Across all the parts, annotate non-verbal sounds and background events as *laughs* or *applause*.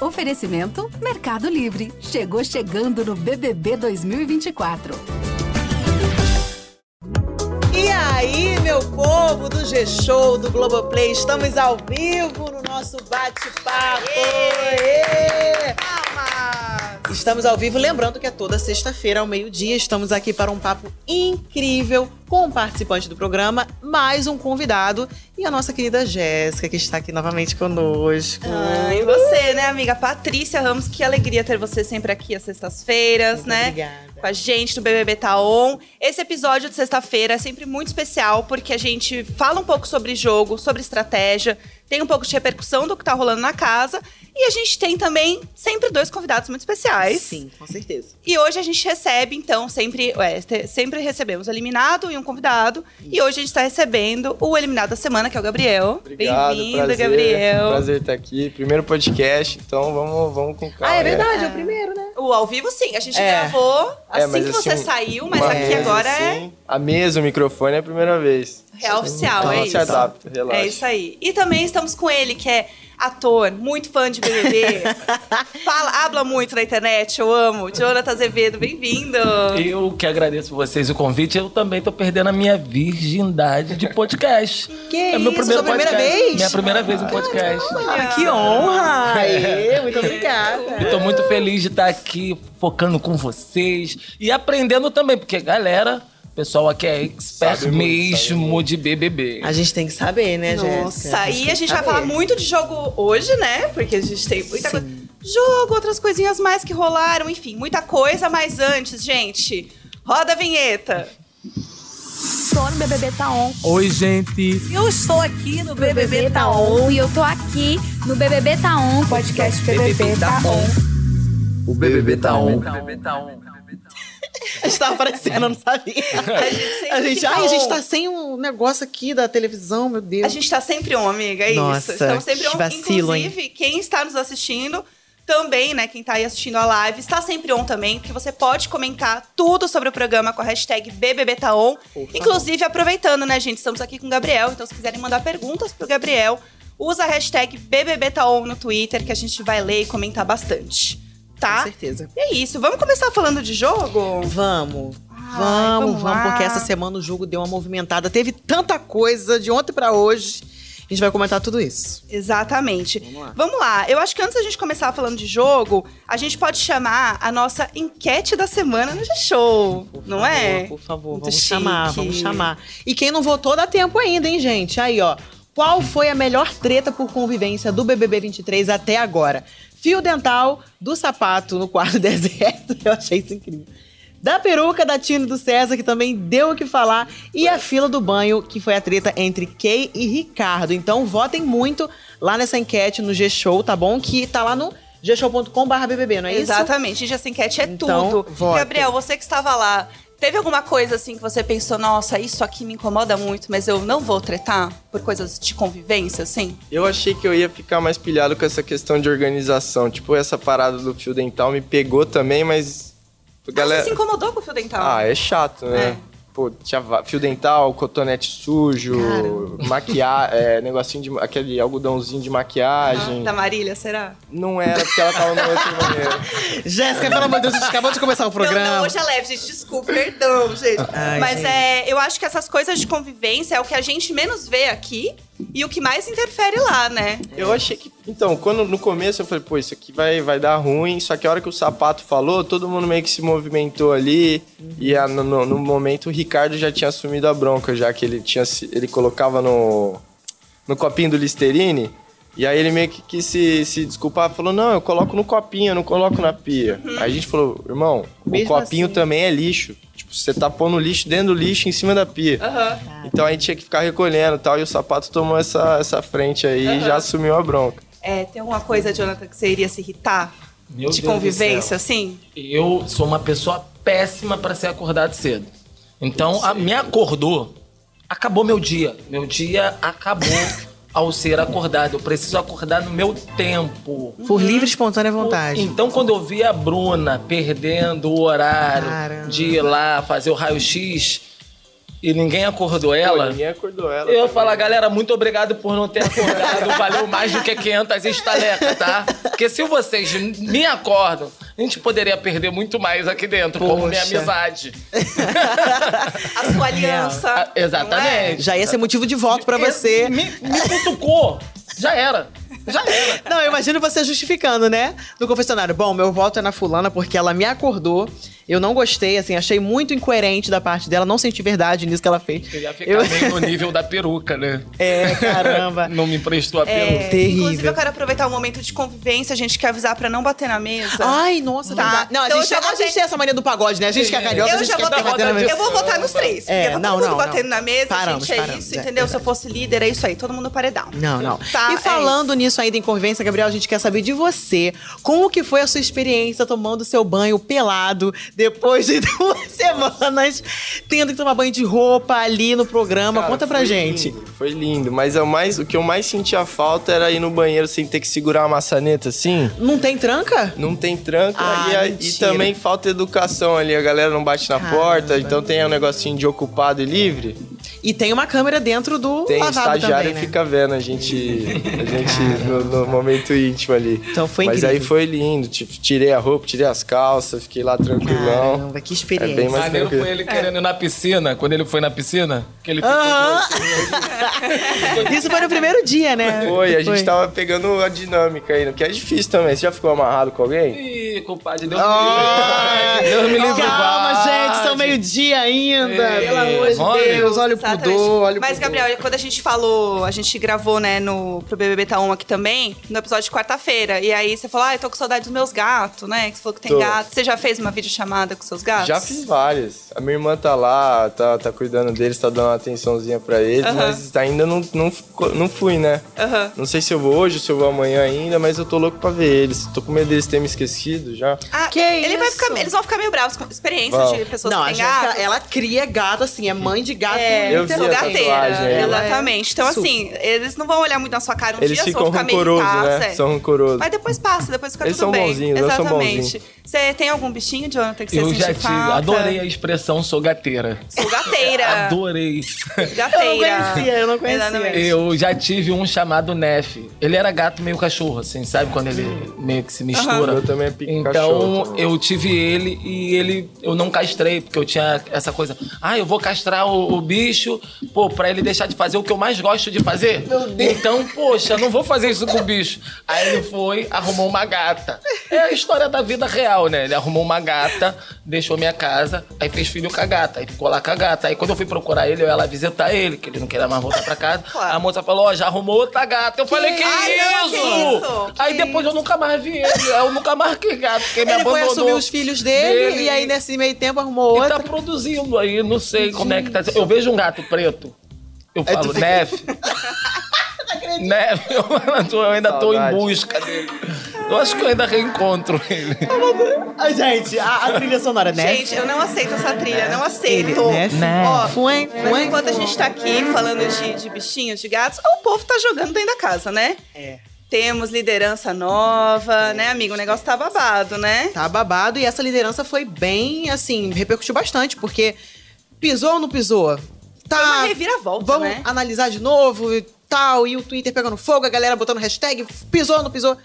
Oferecimento Mercado Livre. Chegou chegando no BBB 2024. E aí, meu povo do G-Show, do Globoplay, estamos ao vivo no nosso bate-papo. Ê! Estamos ao vivo, lembrando que é toda sexta-feira ao meio-dia. Estamos aqui para um papo incrível com um participante do programa, mais um convidado e a nossa querida Jéssica, que está aqui novamente conosco. Ah, e você, né, amiga? Patrícia Ramos, que alegria ter você sempre aqui às sextas-feiras, né? obrigada. Com a gente do BBB Taon. Esse episódio de sexta-feira é sempre muito especial, porque a gente fala um pouco sobre jogo, sobre estratégia, tem um pouco de repercussão do que tá rolando na casa. E a gente tem também sempre dois convidados muito especiais. Sim, com certeza. E hoje a gente recebe, então, sempre, ué, sempre recebemos o eliminado e um convidado. E hoje a gente está recebendo o eliminado da semana, que é o Gabriel. Bem-vindo, Gabriel. Prazer estar aqui. Primeiro podcast, então vamos, vamos com calma. Ah, é verdade, é o primeiro, né? O ao vivo, sim. A gente É. gravou É, assim mas que assim, você um- saiu, mas aqui mesa agora é assim, A mesa, o microfone é a primeira vez. Real oficial, então é se isso. adapta, relaxa. É isso aí. E também estamos com ele, que é ator, muito fã de BBB. *laughs* Fala, habla muito na internet, eu amo. Jonathan Azevedo, bem-vindo. Eu que agradeço vocês o convite. Eu também tô perdendo a minha virgindade de podcast. Que é isso, sua primeira podcast. vez? Minha primeira vez em podcast. Ah, que honra! Aê, muito obrigada. Eu tô muito feliz de estar aqui focando com vocês e aprendendo também, porque galera, pessoal aqui é expert Sabe mesmo muito. de BBB. A gente tem que saber, né, Jéssica? Nossa, e tem a gente vai falar muito de jogo hoje, né? Porque a gente tem muita Sim. coisa. Jogo, outras coisinhas mais que rolaram, enfim, muita coisa. Mas antes, gente, roda a vinheta. Estou no BBB Taon. Oi, gente. Eu estou aqui no BBB Taon. E eu tô aqui no BBB Taon, podcast BBB Taon. O BBB tá on. A gente tava aparecendo, eu não sabia. A gente A gente, fica ai, a gente tá sem um negócio aqui da televisão, meu Deus. A gente tá sempre on, amiga, é Nossa, isso. Estamos sempre on. vacilo, hein? Inclusive, quem está nos assistindo também, né? Quem tá aí assistindo a live, está sempre on também, porque você pode comentar tudo sobre o programa com a hashtag BBBTaon. Inclusive, aproveitando, né, gente? Estamos aqui com o Gabriel, então se quiserem mandar perguntas pro Gabriel, usa a hashtag BBBTaon no Twitter, que a gente vai ler e comentar bastante. Com Tá? certeza. E é isso. Vamos começar falando de jogo? Vamos. Ai, vamos, vamos vamos, porque essa semana o jogo deu uma movimentada. Teve tanta coisa de ontem pra hoje. A gente vai comentar tudo isso. Exatamente. Vamos lá. Vamos lá. Eu acho que antes da gente começar falando de jogo, a gente pode chamar a nossa enquete da semana no G-Show. Não favor, é? Por favor, Muito vamos chique. chamar, vamos chamar. E quem não votou dá tempo ainda, hein, gente? Aí, ó. Qual foi a melhor treta por convivência do BBB 23 até agora? Fio dental do sapato no quarto *laughs* deserto. Eu achei isso incrível. Da peruca da Tina e do César, que também deu o que falar. E a fila do banho, que foi a treta entre Kay e Ricardo. Então, votem muito lá nessa enquete no G-Show, tá bom? Que tá lá no gshow.com.br não é isso? Exatamente. Gente, essa enquete é Então, tudo. votem. Gabriel, você que estava lá, teve alguma coisa assim que você pensou, nossa, isso aqui me incomoda muito, mas eu não vou tretar por coisas de convivência, assim? Eu achei que eu ia ficar mais pilhado com essa questão de organização. Tipo, essa parada do fio dental me pegou também, mas. Ah, Galera... você se incomodou com o fio dental? Ah, é chato, né? É. Pô, tinha va- fio dental, cotonete sujo, maquiagem, é, negocinho de. aquele algodãozinho de maquiagem. Da Marília, será? Não era, porque ela tava no outro *laughs* banheiro. Jéssica, pelo amor de Deus, a gente acabou de começar o programa. Não, não, hoje é leve, gente. Desculpa, perdão, gente. Ai, Mas gente. é, eu acho que essas coisas de convivência é o que a gente menos vê aqui e o que mais interfere lá, né? Eu achei que. Então, quando no começo eu falei, pô, isso aqui vai, vai dar ruim. Só que a hora que o sapato falou, todo mundo meio que se movimentou ali. E a- no, no- no momento o Ricardo já tinha assumido a bronca, já que ele tinha ele colocava no, no copinho do Listerine. E aí ele meio que quis se, se desculpar, falou, não, eu coloco no copinho, eu não coloco na pia. Aí a gente falou, irmão, Mesmo o copinho assim. também é lixo. Tipo, você tá pondo lixo dentro do lixo em cima da pia. Aham. Então a gente tinha que ficar recolhendo e tal, e o sapato tomou essa, essa frente aí e já assumiu a bronca. É, tem alguma coisa, Jonathan, que você iria se irritar? Meu de Deus convivência, assim? Eu sou uma pessoa péssima pra ser acordado cedo. Então, a, me acordou, acabou meu dia. Meu dia acabou *laughs* ao ser acordado. Eu preciso acordar no meu tempo. Por livre e espontânea vontade. Então, quando eu vi a Bruna perdendo o horário Caramba. de ir lá fazer o raio-x, e ninguém acordou Pô, ela, ninguém acordou ela. eu falar, galera, muito obrigado por não ter acordado. Valeu mais do que 500 estalecas, tá? Porque se vocês me acordam, a gente poderia perder muito mais aqui dentro, como minha Poxa. amizade. *laughs* A sua aliança. Não é? exatamente. Já ia ser motivo de voto pra você. Me, me cutucou. Já era. Já era. Não, eu imagino você justificando, né? No confessionário. Bom, meu voto é na fulana porque ela me acordou. Eu não gostei, assim, achei muito incoerente da parte dela. Não senti verdade nisso que ela fez. Eu ia ficar Eu- meio no nível da peruca, né? É, caramba. *laughs* Não me emprestou a É, peruca. Terrível. Inclusive, eu quero aproveitar o momento de convivência. A gente quer avisar pra não bater na mesa. Ai, nossa, Tá. Não, a Então gente, eu já a gente tem essa mania do pagode, né? A gente que é carioca, a eu gente já quer vou bater ter, na mesa. eu vou votar nos três. É, porque tá não, todo mundo não, batendo não. na mesa, Paramos, gente, é paramos, isso, é, entendeu? é Se eu fosse líder, é isso aí, todo mundo paredão. Não, não. Tá, e é falando nisso ainda em convivência, Gabriel, a gente quer saber de você. Como que foi a sua experiência tomando seu banho pelado depois de *laughs* duas semanas, tendo que tomar banho de roupa ali no programa? Cara, Conta pra gente. lindo, foi lindo, mas é o, mais, o que eu mais sentia falta era ir no banheiro sem ter que segurar uma maçaneta assim. Não tem tranca? Não tem tranca Ah, e, a- e também falta educação ali. A galera não bate na Caramba. porta, então tem um negocinho de ocupado e livre. E tem uma câmera dentro do Tem lavabo estagiário também, né? fica vendo a gente, a gente no, no momento íntimo ali. Então foi Mas incrível. aí foi lindo. tirei a roupa, tirei as calças, fiquei lá tranquilão. Caramba, que É experiência. bem mais Maneiro tranquilo. foi ele querendo ir na piscina, quando ele foi na piscina, que ele ficou Aham. *laughs* Isso foi no primeiro dia, né? Foi, a gente tava pegando a dinâmica aí, que é difícil também. Você já ficou amarrado com alguém? Ih, compadre, Deus Ah, me livre. Deus me livre. Calma, gente, são meio-dia ainda. Ei, Pelo amor de olha. Deus, olha o pudor, olha o Mas, pudor. Gabriel, quando a gente falou, a gente gravou, né, no, pro BBB Tá On aqui também, no episódio de quarta-feira. E aí você falou, ah, eu tô com saudade dos meus gatos, né? Que você falou que tem Tô. gato. Você já fez uma videochamada com seus gatos? Já fiz várias. A minha irmã tá lá, tá, tá cuidando deles, tá dando uma atençãozinha pra eles, mas ainda não, não, não fui, né? Não sei se eu vou hoje, se eu vou amanhã ainda, mas eu tô louco pra ver eles. Tô com medo deles terem me esquecido já. Ah, Que ele vai isso? ficar, eles vão ficar meio bravos com a experiência Vão. de pessoas Não, que têm gatos. ela cria gato, assim, é mãe de gato. É, Eu vi gateira, exatamente. Então, Super. assim, eles não vão olhar muito na sua cara um Eles dia, ficam vão ficar meio rancorosos, irritados, né? São rancorosos. Mas depois passa, depois fica Eles tudo são bem. bonzinhos, Exatamente. Você tem algum bichinho, Jonathan, que você Eu sente já tive, falta? adorei a expressão sou gateira. Sou gateira. *laughs* Adorei. Gateira. Eu não conhecia, eu não conhecia. Exatamente. Eu já tive um chamado Nef. Ele era gato meio cachorro, assim, sabe? Quando ele meio que se mistura. Eu também é Então, cachorro eu tive ele e ele eu não castrei, porque eu tinha essa coisa. Ah, eu vou castrar o, o bicho, pô, pra ele deixar de fazer o que eu mais gosto de fazer. Então, poxa, não vou fazer isso com o bicho. Aí ele foi, arrumou uma gata. É a história da vida real, né? Ele arrumou uma gata, deixou minha casa, aí fez filho com a gata, aí ficou lá com a gata. Aí quando eu fui procurar ele, eu ia lá visitar ele, que ele não queria mais voltar pra casa. Claro. A moça falou, ó, já arrumou outra gata. Eu falei, que Ai, não, isso? que isso? Aí Que depois eu nunca mais vi ele. Eu nunca mais que gato, porque me Ele foi abandonou. assumir os filhos dele, dele. e aí nesse meio tempo arrumou E outra. tá produzindo aí, não sei como é que tá. Eu vejo um gato preto, eu tu falo, Neve. *laughs* Neve, *laughs* eu ainda ainda tô em Saudade. busca dele. Eu acho que eu ainda reencontro ele. Ai, gente, a, a trilha sonora, né? Gente, eu não aceito essa trilha, não aceito. Ele, né? Ó, mas enquanto a gente tá aqui falando de, de bichinhos, de gatos, o povo tá jogando dentro da casa, né? É. Temos liderança nova, né, amigo? O negócio tá babado, né? Tá babado e essa liderança foi bem, assim, repercutiu bastante, porque pisou ou não pisou? Tá. Foi uma reviravolta, Vamos né? analisar de novo e tal, e o Twitter pegando fogo, a galera botando hashtag, pisou ou não pisou?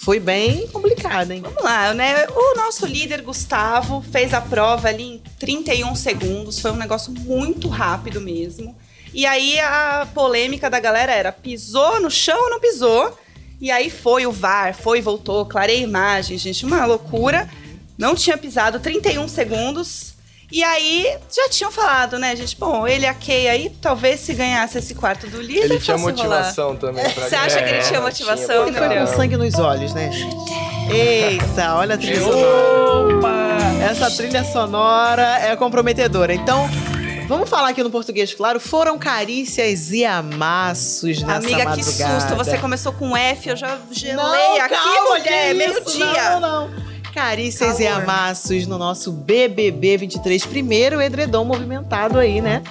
Foi bem complicado, hein? Vamos lá, né? O nosso líder, Gustavo, fez a prova ali em 31 segundos. Foi um negócio muito rápido mesmo. E aí a polêmica da galera era: pisou no chão ou não pisou? E aí foi o VAR, foi voltou, clarei a imagem, gente, uma loucura. Não tinha pisado 31 segundos. E aí já tinham falado, né, gente? Bom, ele e a Kay aí, talvez se ganhasse esse quarto do líder. Ele tinha fosse rolar. motivação também pra Você acha ganhar. que ele tinha É, motivação, tinha Foi com sangue nos olhos, né, gente? Eita, olha a trilha sonora. Opa! Essa trilha sonora é comprometedora. Então, vamos falar aqui no português, claro. Foram carícias e amassos nessa Amiga, que madrugada. susto. Você começou com F, eu já gelei Não, aqui, calma, mulher. que Meio isso? dia. Não, não. Carícias e amassos no nosso BBB 23. Primeiro edredom movimentado aí, né?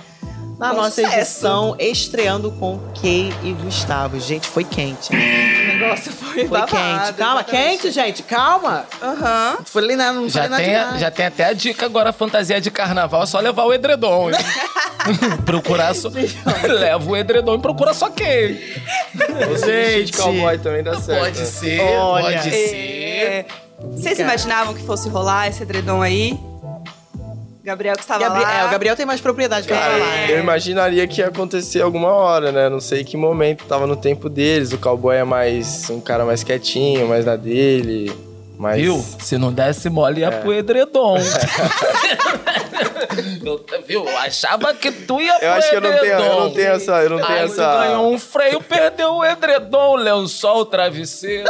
Na Com nossa sucesso. edição, estreando com Kay e Gustavo. Gente, foi quente. O negócio foi, Foi babado, quente. Calma, exatamente. quente, gente. Calma. Aham. Não falei nada, não Já falei tem, já tem até a dica agora, fantasia de carnaval, é só levar o edredom. hein? *laughs* procurar só. Leva o edredom e procura só quem? Gente, cowboy também dá certo. Pode né? ser, Olha. pode ser. É, Vocês Cara. imaginavam que fosse rolar esse edredom aí? Gabriel que estava Gabri- lá. é, o Gabriel tem mais propriedade pra Cara, falar. eu imaginaria que ia acontecer alguma hora, né? Não sei que momento tava no tempo deles. O cowboy é mais um cara mais quietinho, mais na dele. Mais... Viu? Se não desse mole, ia pro edredom. eu, *laughs* *laughs* viu? Eu achava que tu ia pro Eu acho que eu não tenho, eu não edredom. tenho essa. Eu não tenho Aí essa. ganhou um freio, perdeu o edredom, o lençol, o travesseiro.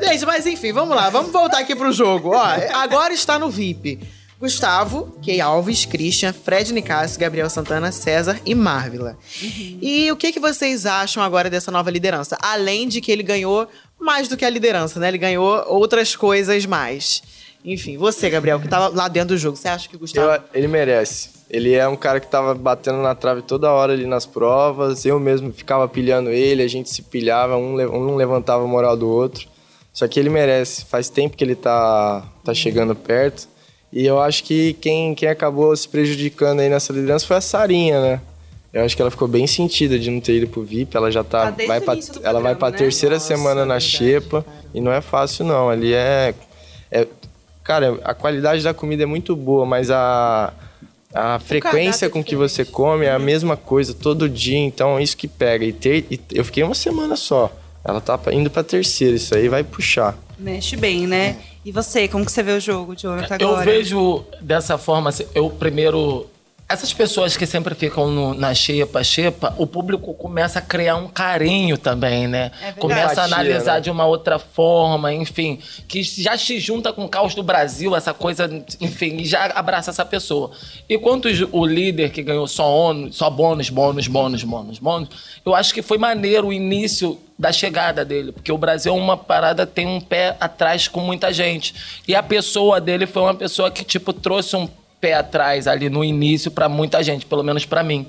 Gente, mas enfim, vamos lá. Vamos voltar aqui pro jogo. Ó, agora está no VIP. Gustavo, Key Alves, Christian, Fred Nicasso, Gabriel Santana, César e Marvila. E o que, que vocês acham agora dessa nova liderança? Além de que ele ganhou mais do que a liderança, né? Ele ganhou outras coisas mais. Enfim, você, Gabriel, que tava lá dentro do jogo, você acha que o Gustavo... Eu- ele merece. Ele é um cara que tava batendo na trave toda hora ali nas provas. Eu mesmo ficava pilhando ele, a gente se pilhava, um, um levantava a moral do outro. Só que ele merece. Faz tempo que ele tá, tá chegando perto. E eu acho que quem, quem acabou se prejudicando aí nessa liderança foi a Sarinha, né? Eu acho que ela ficou bem sentida de não ter ido pro VIP. Ela já tá. Tá vai pra, ela vai pra né? terceira Nossa, semana na verdade, xepa. E não é fácil, não. Ali é. é cara, a qualidade da comida é muito boa, mas a. A frequência é com que você come é a mesma coisa todo dia, então é isso que pega. E, ter, e eu fiquei uma semana só. Ela tá indo pra terceira, isso aí vai puxar. Mexe bem, né? E você, como que você vê o jogo, Jonathan, Eu agora? vejo dessa forma, assim, eu primeiro. Essas pessoas que sempre ficam no- na xepa, xepa, o público começa a criar um carinho também, né? É começa a analisar né? de uma outra forma, enfim. Que já se junta com o caos do Brasil, essa coisa, enfim, e já abraça essa pessoa. E quanto o líder que ganhou só, ônus, só bônus, bônus, bônus, bônus, bônus, eu acho que foi maneiro o início da chegada dele, porque o Brasil é uma parada tem um pé atrás com muita gente. E a pessoa dele foi uma pessoa que, tipo, trouxe um pé atrás ali no início pra muita gente, pelo menos pra mim.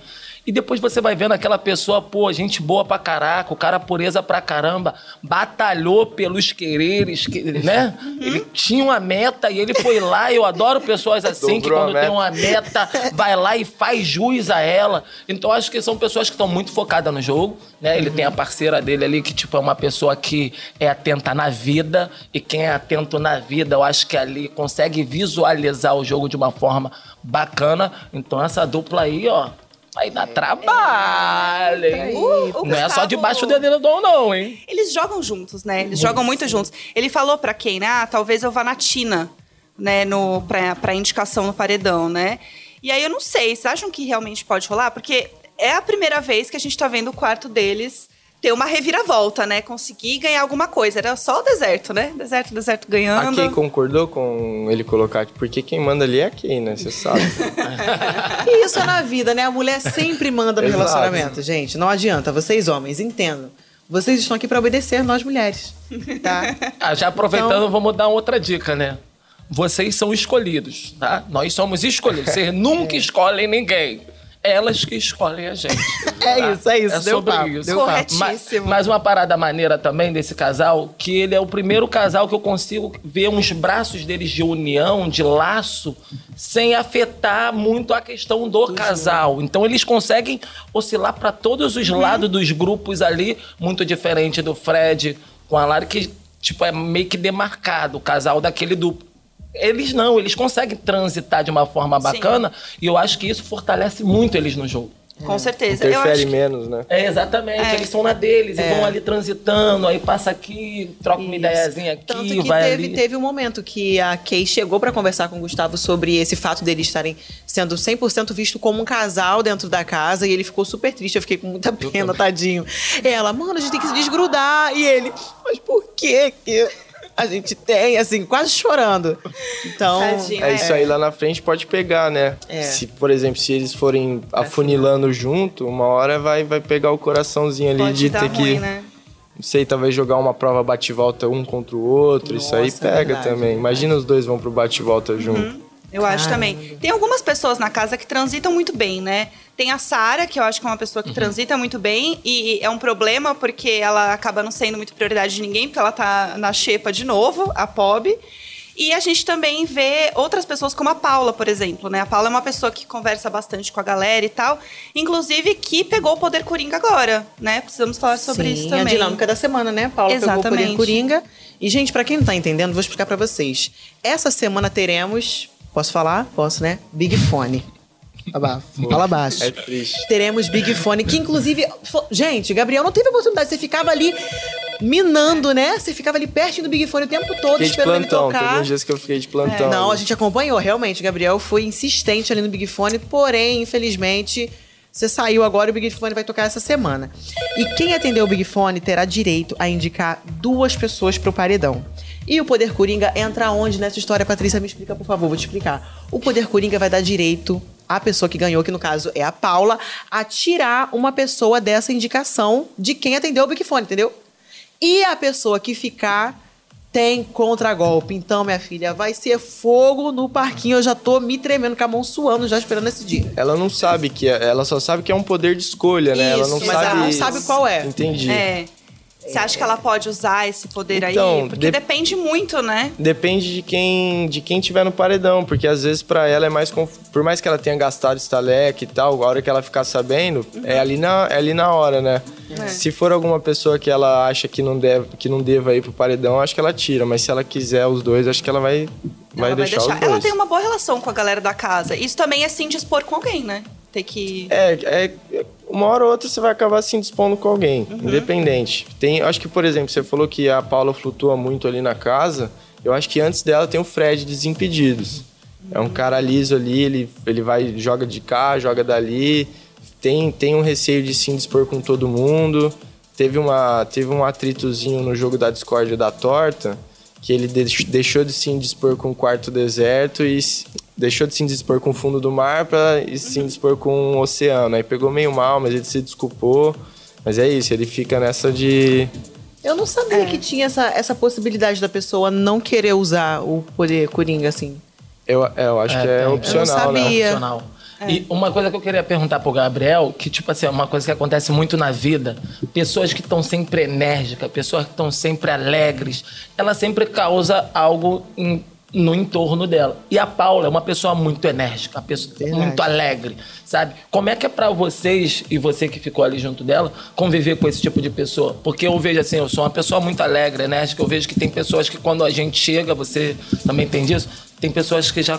E depois você vai vendo aquela pessoa, pô, gente boa pra caraca, o cara pureza pra caramba, batalhou pelos quereres, que- né? Ele tinha uma meta e ele foi lá. Eu adoro pessoas *laughs* assim, que quando tem uma meta, vai lá e faz jus a ela. Então acho que são pessoas que estão muito focadas no jogo, né? Ele tem a parceira dele ali que tipo é uma pessoa que é atenta na vida e quem é atento na vida, eu acho que ali consegue visualizar o jogo de uma forma bacana. Então essa dupla aí, ó, vai dar trabalho, hein? O- o Não é só Gustavo- debaixo do edredom não, hein? Eles jogam juntos, né? Eles jogam muito juntos. Ele falou pra quem, né? Ah, talvez eu vá na Tina, né? No, pra, pra indicação no paredão, né? E aí eu não sei, vocês acham que realmente pode rolar? Porque é a primeira vez que a gente tá vendo o quarto deles ter uma reviravolta, né? Conseguir ganhar alguma coisa. Era só o deserto, né? Deserto, deserto A ganhando. Kay concordou com ele colocar, porque quem manda ali é a Kay, né? Você sabe. *laughs* E isso é na vida, né? A mulher sempre manda no relacionamento, gente. Não adianta. Vocês, homens, entendam. Vocês estão aqui pra obedecer nós mulheres, tá? *laughs* Ah, já aproveitando, Então- vamos dar outra dica, né? Vocês são escolhidos, tá? Nós somos escolhidos. Vocês *laughs* nunca escolhem ninguém. Elas que escolhem a gente. *laughs* É tá? isso, é isso. É deu sobre papo, isso. deu. Corretíssimo. Mas, mas uma parada maneira também desse casal, que ele é o primeiro casal que eu consigo ver uns braços deles de união, de laço, sem afetar muito a questão do casal. Então eles conseguem oscilar para todos os lados dos grupos ali, muito diferente do Fred com a Lari, que tipo, é meio que demarcado o casal daquele duplo. Eles não, eles conseguem transitar de uma forma bacana e eu acho que isso fortalece muito eles no jogo. Com certeza. Eu Interfere acho que menos, né? É, exatamente. É. Eles são na deles É. e vão ali transitando, aí passa aqui, troca uma Isso. ideiazinha aqui, Tanto que vai teve, ali. teve um momento que a Kay chegou pra conversar com o Gustavo sobre esse fato deles estarem sendo 100% visto como um casal dentro da casa e ele ficou super triste. Eu fiquei com muita pena, tadinho. Ela, mano, a gente tem que se desgrudar. E ele, mas por que que a gente tem, assim, quase chorando. Então, Tadinho. É isso aí lá na frente pode pegar, né? É. Se, por exemplo, se eles forem afunilando junto, uma hora vai, vai pegar o coraçãozinho ali pode de ter ruim, que, né? não sei, talvez jogar uma prova bate-volta um contra o outro. isso aí Nossa, pega verdade, também. Imagina os dois vão pro bate-volta junto. Eu acho também. Tem algumas pessoas na casa que transitam muito bem, né? Tem a Sara, que eu acho que é uma pessoa que transita muito bem, e é um problema porque ela acaba não sendo muito prioridade de ninguém, porque ela tá na xepa de novo, a Pob. E a gente também vê outras pessoas como a Paula, por exemplo, né? A Paula é uma pessoa que conversa bastante com a galera e tal, inclusive que pegou o poder coringa agora, né? Precisamos falar sobre Sim, isso também. a dinâmica da semana, né? Paula pegou o Exatamente. poder coringa. E, gente, pra quem não tá entendendo, vou explicar pra vocês. Essa semana teremos. Posso falar? Posso, né? Big Fone. Abafo. Fala baixo. É triste. Teremos Big Fone, que inclusive. Gente, Gabriel não teve oportunidade. Você ficava ali minando, né? Você ficava ali pertinho do Big Fone o tempo todo, Fiquei de esperando ele plantão. tocar. Teve uns dias que eu fiquei de plantão. Não, a gente acompanhou, realmente. Gabriel foi insistente ali no Big Fone, porém, infelizmente, você saiu agora e o Big Fone vai tocar essa semana. E quem atender o Big Fone terá direito a indicar duas pessoas pro paredão. E o Poder Coringa entra onde nessa história, Patrícia? Me explica, por favor, vou te explicar. O Poder Coringa vai dar direito à pessoa que ganhou, que no caso é a Paula, a tirar uma pessoa dessa indicação de quem atendeu o Big Fone, entendeu? E a pessoa que ficar tem contragolpe. Então, minha filha, vai ser fogo no parquinho. Eu já tô me tremendo com a mão suando, já esperando esse dia. Ela não sabe que é, ela só sabe que é um poder de escolha, né? ela não Isso, mas sabe. ela não sabe qual é. Entendi. É. Você acha que ela pode usar esse poder Então, aí? Porque de- depende muito, né? Depende de quem de quem tiver no paredão, porque às vezes pra ela é mais conf- por mais que ela tenha gastado estaleque e tal, a hora que ela ficar sabendo, é ali na é ali na hora, né? É. Se for alguma pessoa que ela acha que não deve que não deva ir pro paredão, acho que ela tira, mas se ela quiser os dois, acho que ela vai vai, ela deixar, os dois. Ela tem uma boa relação com a galera da casa. Isso também é se indispor com alguém, né? Ter que. É, é, uma hora ou outra você vai acabar se indispondo com alguém, Uhum. independente. Tem, acho que, por exemplo, você falou que a Paula flutua muito ali na casa. Eu acho que antes dela tem o Fred Desimpedidos. É um cara liso ali, ele, ele vai, joga de cá, joga dali. Tem, tem um receio de se indispor com todo mundo. Teve, uma, teve um atritozinho no jogo da discórdia da torta, que ele deix- deixou de se indispor com o quarto deserto e deixou de se indispor com o fundo do mar para se indispor com o oceano. Aí pegou meio mal, mas ele se desculpou. Mas é isso, ele fica nessa de. Eu não sabia É. que tinha essa, essa possibilidade da pessoa não querer usar o poder coringa, assim. Eu, é, eu acho É, que é tem. Eu não opcional, né? sabia. Opcional. E uma coisa que eu queria perguntar pro Gabriel, que, tipo assim, é uma coisa que acontece muito na vida, pessoas que estão sempre enérgicas, pessoas que estão sempre alegres, ela sempre causa algo em- no entorno dela. E a Paula é uma pessoa muito enérgica, uma pessoa Verdade. muito alegre, sabe? Como é que é pra vocês, e você que ficou ali junto dela, conviver com esse tipo de pessoa? Porque eu vejo assim, eu sou uma pessoa muito alegre, enérgica, eu vejo que tem pessoas que quando a gente chega, você também tem disso, tem pessoas que já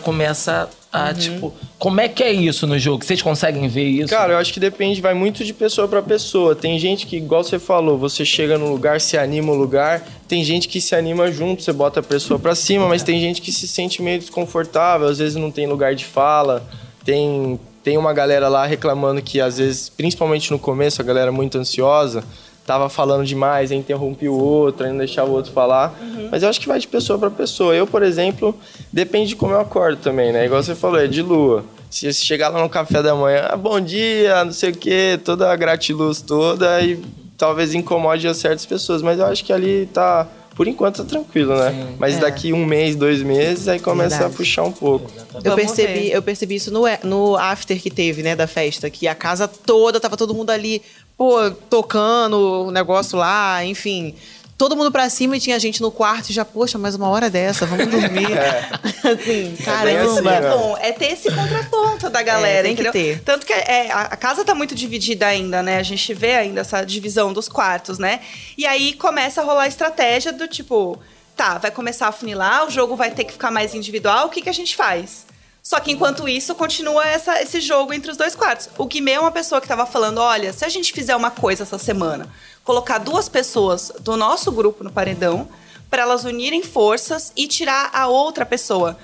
começam a, tipo, como é que é isso no jogo? Vocês conseguem ver isso? Cara, eu acho que depende, vai muito de pessoa pra pessoa. Tem gente que, igual você falou, você chega no lugar, se anima o lugar. Tem gente que se anima junto, você bota a pessoa pra cima, mas tem gente que se sente meio desconfortável, às vezes não tem lugar de fala. Tem, tem uma galera lá reclamando que, às vezes, principalmente no começo, a galera é muito ansiosa, tava falando demais, aí interrompia o outro, aí não deixava o outro falar. Mas eu acho que vai de pessoa pra pessoa. Eu, por exemplo, depende de como eu acordo também, né? Igual você falou, é de lua. Se você chegar lá no café da manhã, ah, bom dia, não sei o quê, toda a gratiluz toda, e talvez incomode a certas pessoas. Mas eu acho que ali tá, por enquanto, tá tranquilo, né? Mas É. daqui um mês, dois meses, aí começa Verdade. a puxar um pouco. Eu percebi, eu percebi isso no, no after que teve, né, da festa, que a casa toda, tava todo mundo ali, pô, tocando o negócio lá, enfim. Todo mundo pra cima e tinha gente no quarto e já, poxa, mais uma hora dessa, vamos dormir. *laughs* assim, bem caramba. assim, É né? bom, é ter esse contraponto da galera, É, tem que entendeu? ter. Tanto que é, a, a casa tá muito dividida ainda, né? A gente vê ainda essa divisão dos quartos, né? E aí começa a rolar a estratégia do tipo, tá, vai começar a funilar, o jogo vai ter que ficar mais individual, o que, que a gente faz? Só que enquanto isso, continua essa- esse jogo entre os dois quartos. O Guimê é uma pessoa que tava falando: olha, se a gente fizer uma coisa essa semana, colocar duas pessoas do nosso grupo no paredão, para elas unirem forças e tirar a outra pessoa.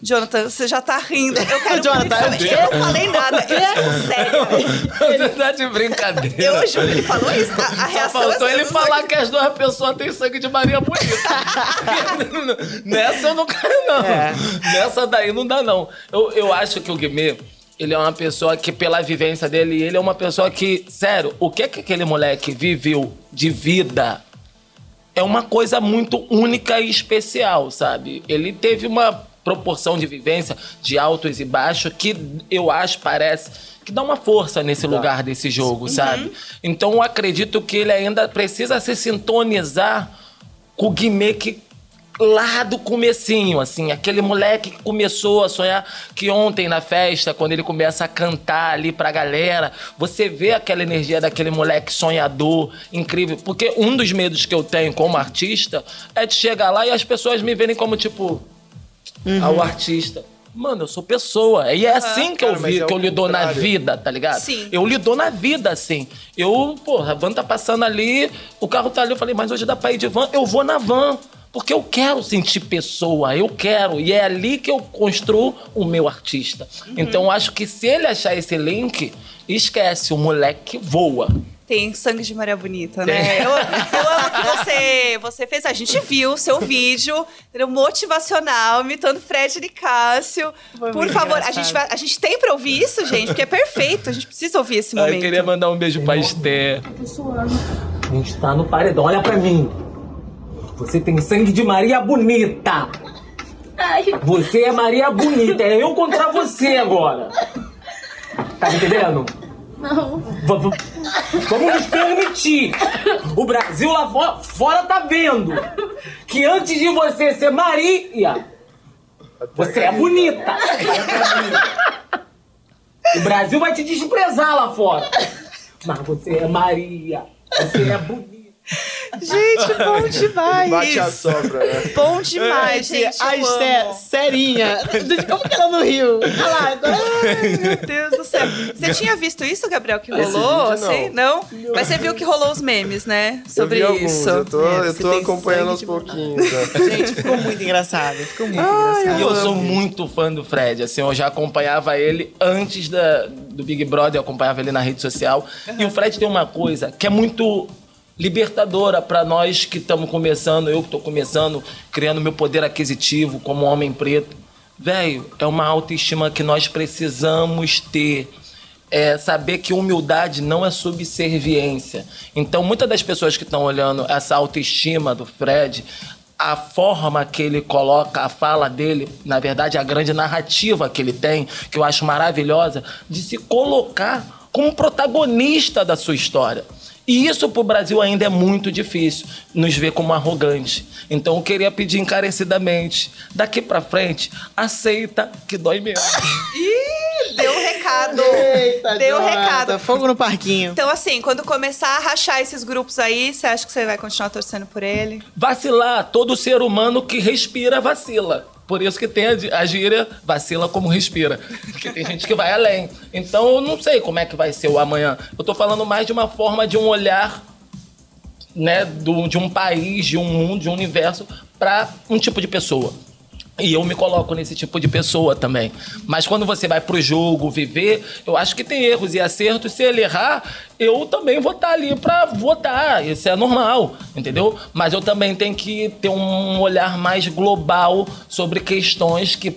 Jonathan, você já tá rindo. Eu quero Jonathan, muito- Eu não falei nada. Eu estou séria. Você tá de brincadeira. Eu juro, ele falou isso. A, a reação faltou é ele falar que as duas pessoas têm sangue de Maria Bonita. *laughs* Nessa eu não quero, não. É. Nessa daí não dá, não. Eu, eu acho que o Guimê, ele é uma pessoa que, pela vivência dele, ele é uma pessoa que, sério, o que é que aquele moleque viveu de vida é uma coisa muito única e especial, sabe? Ele teve uma proporção de vivência de altos e baixos que eu acho, parece, que dá uma força nesse lugar desse jogo, sabe? Então eu acredito que ele ainda precisa se sintonizar com o Guimê que lá do comecinho, assim, aquele moleque que começou a sonhar que ontem na festa, quando ele começa a cantar ali pra galera, você vê aquela energia daquele moleque sonhador, incrível, porque um dos medos que eu tenho como artista é de chegar lá e as pessoas me verem como tipo Uhum. ao artista. Mano, eu sou pessoa. E é assim que eu Cara, vi, é que eu lido na vida, tá ligado? Sim. Eu lido na vida, assim. Eu, porra, a van tá passando ali, o carro tá ali, eu falei, mas hoje dá pra ir de van, eu vou na van. Porque eu quero sentir pessoa, eu quero. E é ali que eu construo o meu artista. Então eu acho que se ele achar esse link, esquece, o moleque voa. Tem sangue de Maria Bonita, né? Eu, eu amo que você, você fez. A gente viu o seu vídeo motivacional, imitando Fred e Cássio. Foi Por favor, a gente, vai, a gente tem pra ouvir isso, gente, porque é perfeito. A gente precisa ouvir esse Ah, momento. Eu queria mandar um beijo pra Esther. A gente tá no paredão, olha pra mim. Você tem sangue de Maria Bonita. Você é Maria Bonita, é eu contra você agora. Tá me entendendo? Não. Vamos nos permitir. O Brasil lá fo- fora tá vendo que antes de você ser Maria, você é bonita. O Brasil vai te desprezar lá fora. Mas você é Maria. Você é bonita. Gente, bom demais. Bate a sobra, né? Bom demais, gente. a eu Esté, amo. serinha. Como que ela não riu? Olha lá, agora... Ai, meu Deus do céu. Você tinha visto isso, Gabriel, que rolou? vídeo, não. Assim? não? Mas você viu que rolou os memes, né? Sobre eu vi alguns, isso. eu tô, É, eu tô acompanhando aos pouquinhos. né? Gente, ficou muito engraçado. Ficou muito engraçado. E eu sou muito fã do Fred, assim, eu já acompanhava ele antes da, do Big Brother, eu acompanhava ele na rede social. E o Fred tem uma coisa que é muito libertadora pra nós que estamos começando, eu que tô começando, criando meu poder aquisitivo como homem preto. Velho, é uma autoestima que nós precisamos ter. É saber que humildade não é subserviência. Então, muitas das pessoas que estão olhando essa autoestima do Fred, a forma que ele coloca, a fala dele, na verdade, a grande narrativa que ele tem, que eu acho maravilhosa, de se colocar como protagonista da sua história. E isso pro Brasil ainda é muito difícil, nos ver como arrogante. Então eu queria pedir encarecidamente, daqui pra frente, aceita que dói menos. *laughs* Ih, deu um recado. Eita, deu um recado. Fogo no parquinho. Então, assim, quando começar a rachar esses grupos aí, você acha que você vai continuar torcendo por ele? Vacilar, todo ser humano que respira vacila. Por isso que tem a, a gíria vacila como respira. Porque tem gente que vai além. Então eu não sei como é que vai ser o amanhã. Eu tô falando mais de uma forma de um olhar né, do, de um país, de um mundo, de um universo para um tipo de pessoa. E eu me coloco nesse tipo de pessoa também. Mas quando você vai pro jogo, viver, eu acho que tem erros e acertos. Se ele errar, eu também vou estar ali pra votar. Isso é normal, entendeu? Mas eu também tenho que ter um olhar mais global sobre questões que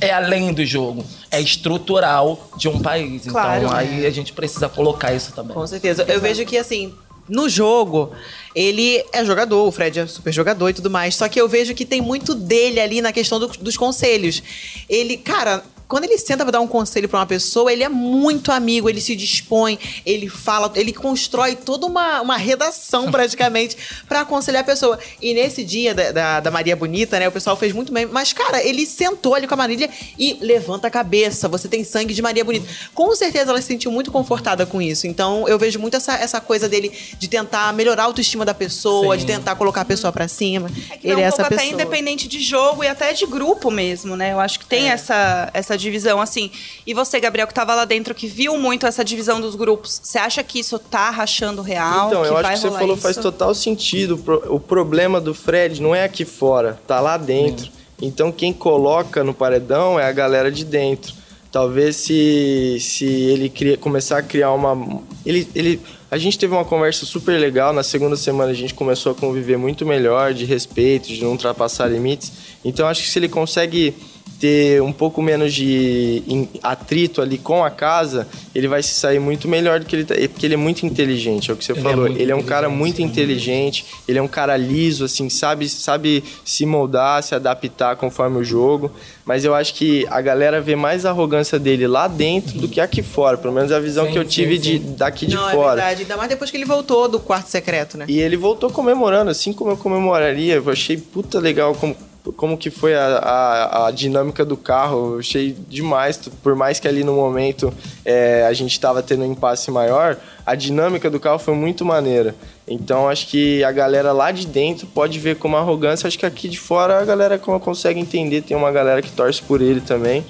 é além do jogo. É estrutural de um país. Claro. Então aí a gente precisa colocar isso também. Com certeza. Eu vejo que, assim, no jogo, ele é jogador, o Fred é super jogador e tudo mais. Só que eu vejo que tem muito dele ali na questão do- dos conselhos. Ele, cara. Quando ele senta pra dar um conselho pra uma pessoa, ele é muito amigo, ele se dispõe, ele fala, ele constrói toda uma, uma redação *laughs* praticamente pra aconselhar a pessoa. E nesse dia da, da, da Maria Bonita, né, o pessoal fez muito bem. Mas, cara, ele sentou ali com a Marília e levanta a cabeça, você tem sangue de Maria Bonita. Com certeza ela se sentiu muito confortada com isso. Então eu vejo muito essa, essa coisa dele de tentar melhorar a autoestima da pessoa, Sim. de tentar colocar a pessoa pra cima. É que ele é um essa pouco pessoa. até independente de jogo e até de grupo mesmo, né? Eu acho que É. tem essa, essa divisão, assim. E você, Gabriel, que tava lá dentro, que viu muito essa divisão dos grupos, você acha que isso tá rachando real? Então, eu acho que você falou isso? faz total sentido. O pro- O problema do Fred não é aqui fora, tá lá dentro. Então quem coloca no paredão é a galera de dentro. Talvez se, se ele cria- começar a criar uma. Ele, ele, a gente teve uma conversa super legal. Na segunda semana a gente começou a conviver muito melhor, de respeito, de não ultrapassar limites. Então acho que se ele consegue ter um pouco menos de atrito ali com a casa, ele vai se sair muito melhor do que ele tá, porque ele é muito inteligente, é o que você Ele é falou. muito ele é um cara muito inteligente, ele é um cara liso, assim, sabe, sabe se moldar, se adaptar conforme o jogo. Mas eu acho que a galera vê mais a arrogância dele lá dentro do que aqui fora. Pelo menos a visão Sim, que eu sim, tive de, sim. daqui de Não, é fora. verdade. Ainda mais depois que ele voltou do quarto secreto, né? E ele voltou comemorando, assim como eu comemoraria. Eu achei puta legal como, como que foi a, a, a dinâmica do carro. Eu achei demais, por mais que ali no momento é, a gente tava tendo um impasse maior, a dinâmica do carro foi muito maneira. Então acho que a galera lá de dentro pode ver como arrogância. Acho que aqui de fora a galera co- consegue entender. Tem uma galera que torce por ele também.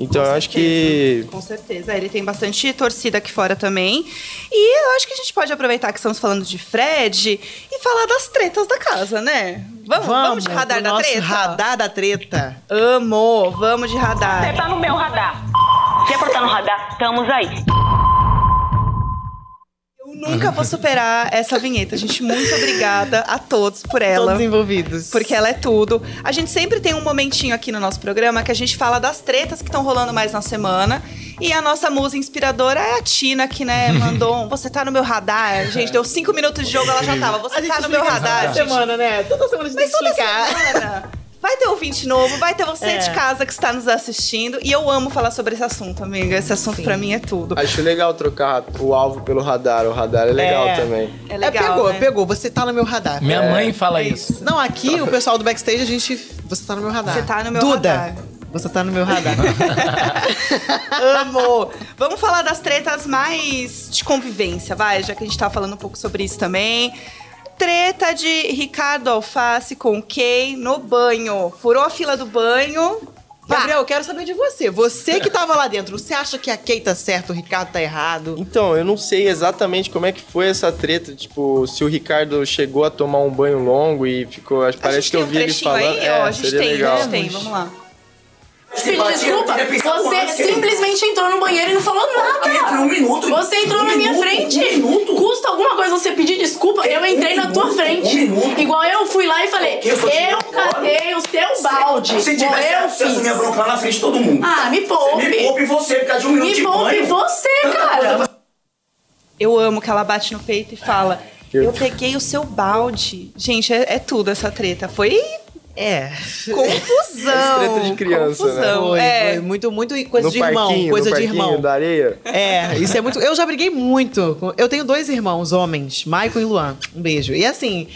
Então eu acho que Com certeza. Ele tem bastante torcida aqui fora também. E eu acho que a gente pode aproveitar que estamos falando de Fred e falar das tretas da casa, né? Vamos, vamos, de radar da treta? radar da treta. Amo, vamos de radar. Você tá no meu radar. Se pra estar no radar, estamos aí. Nunca vou superar essa vinheta, gente. Muito obrigada a todos por ela. Todos envolvidos. Porque ela é tudo. A gente sempre tem um momentinho aqui no nosso programa que a gente fala das tretas que estão rolando mais na semana. E a nossa musa inspiradora é a Tina, que, né, *laughs* mandou um Você tá no meu radar. Gente, deu cinco minutos de jogo, ela já tava. Você tá no meu radar. Toda semana, né? Toda semana a gente tem Mas que toda explicar. semana vai ter ouvinte novo, vai ter você É. de casa que está nos assistindo. E eu amo falar sobre esse assunto, amiga. Esse assunto pra mim é tudo. acho legal trocar o alvo pelo radar. O radar é legal É. também. É legal, pegou, né? pegou. Você tá no meu radar. Minha É. mãe fala isso. Não, aqui o pessoal do backstage, a gente. Você tá no meu radar. Você tá no meu Duda, radar. Você tá no meu radar. *laughs* Amo! Vamos falar das tretas mais de convivência, vai, já que a gente tá falando um pouco sobre isso também. Treta de Ricardo Alface com Kay no banho. Furou a fila do banho. Pá. Gabriel, eu quero saber de você. Você que tava lá dentro, você acha que a Kay tá certo, o Ricardo tá errado? Então, eu não sei exatamente como é que foi essa treta. Tipo, se o Ricardo chegou a tomar um banho longo e ficou. Parece que eu um vi ele trechinho falando. aí, é, ó. A gente seria tem, legal. a gente tem. Vamos lá. Pedir desculpa, você simplesmente entrou no banheiro e não falou nada. Um minuto. Você entrou um na minha minuto, frente. Um minuto. Custa alguma coisa você pedir desculpa? Eu entrei um na tua minuto, frente. um minuto. Igual eu fui lá e falei, Eu eu catei o seu balde. Se tivesse eu à minha fiz. bronca lá na frente de todo mundo. Ah, me Me poupe. poupe você por causa de um minuto Me de poupe banho. você, cara. Eu amo que ela bate no peito e fala: Eu peguei o seu balde. Gente, é, é tudo essa treta. Foi É. *laughs* confusão. treta de criança, né? confusão. Foi, é. foi muito, muito coisa no de irmão. parquinho, Coisa no de parquinho irmão. da areia. É, isso é muito. Eu já briguei muito. com- Eu tenho dois irmãos, homens, Maicon e Luan. Um beijo. E assim.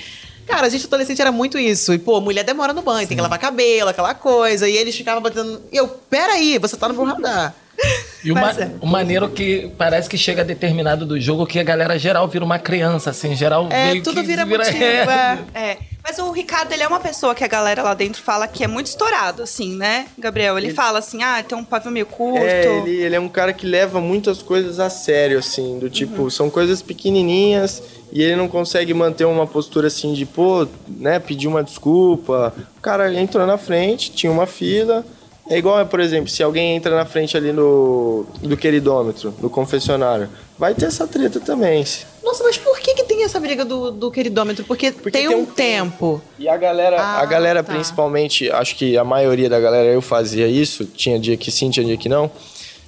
Cara, a gente adolescente era muito isso. E, pô, mulher demora no banho, tem que lavar cabelo, aquela coisa. E eles ficavam batendo. E eu, peraí, você tá no meu radar. E o, ma é. o maneiro que parece que chega determinado do jogo que a galera geral vira uma criança, assim, geral É, meio tudo que vira motivo. *laughs* É. É. Mas o Ricardo, ele é uma pessoa que a galera lá dentro fala que é muito estourado, assim, né, Gabriel? Ele, fala assim, ah, tem um pavio meio curto. É, ele, ele é um cara que leva muitas coisas a sério, assim, do tipo, são coisas pequenininhas e ele não consegue manter uma postura assim de, pô, né, pedir uma desculpa. O cara entrou na frente, tinha uma fila. É igual, por exemplo, se alguém entra na frente ali no do queridômetro, no confessionário, vai ter essa treta também. Nossa, mas por que, que tem essa briga do, do queridômetro? Porque, Porque tem, tem um um tempo. E a galera, Ah, a galera tá. principalmente, acho que a maioria da galera eu fazia isso, tinha dia que sim, tinha dia que não.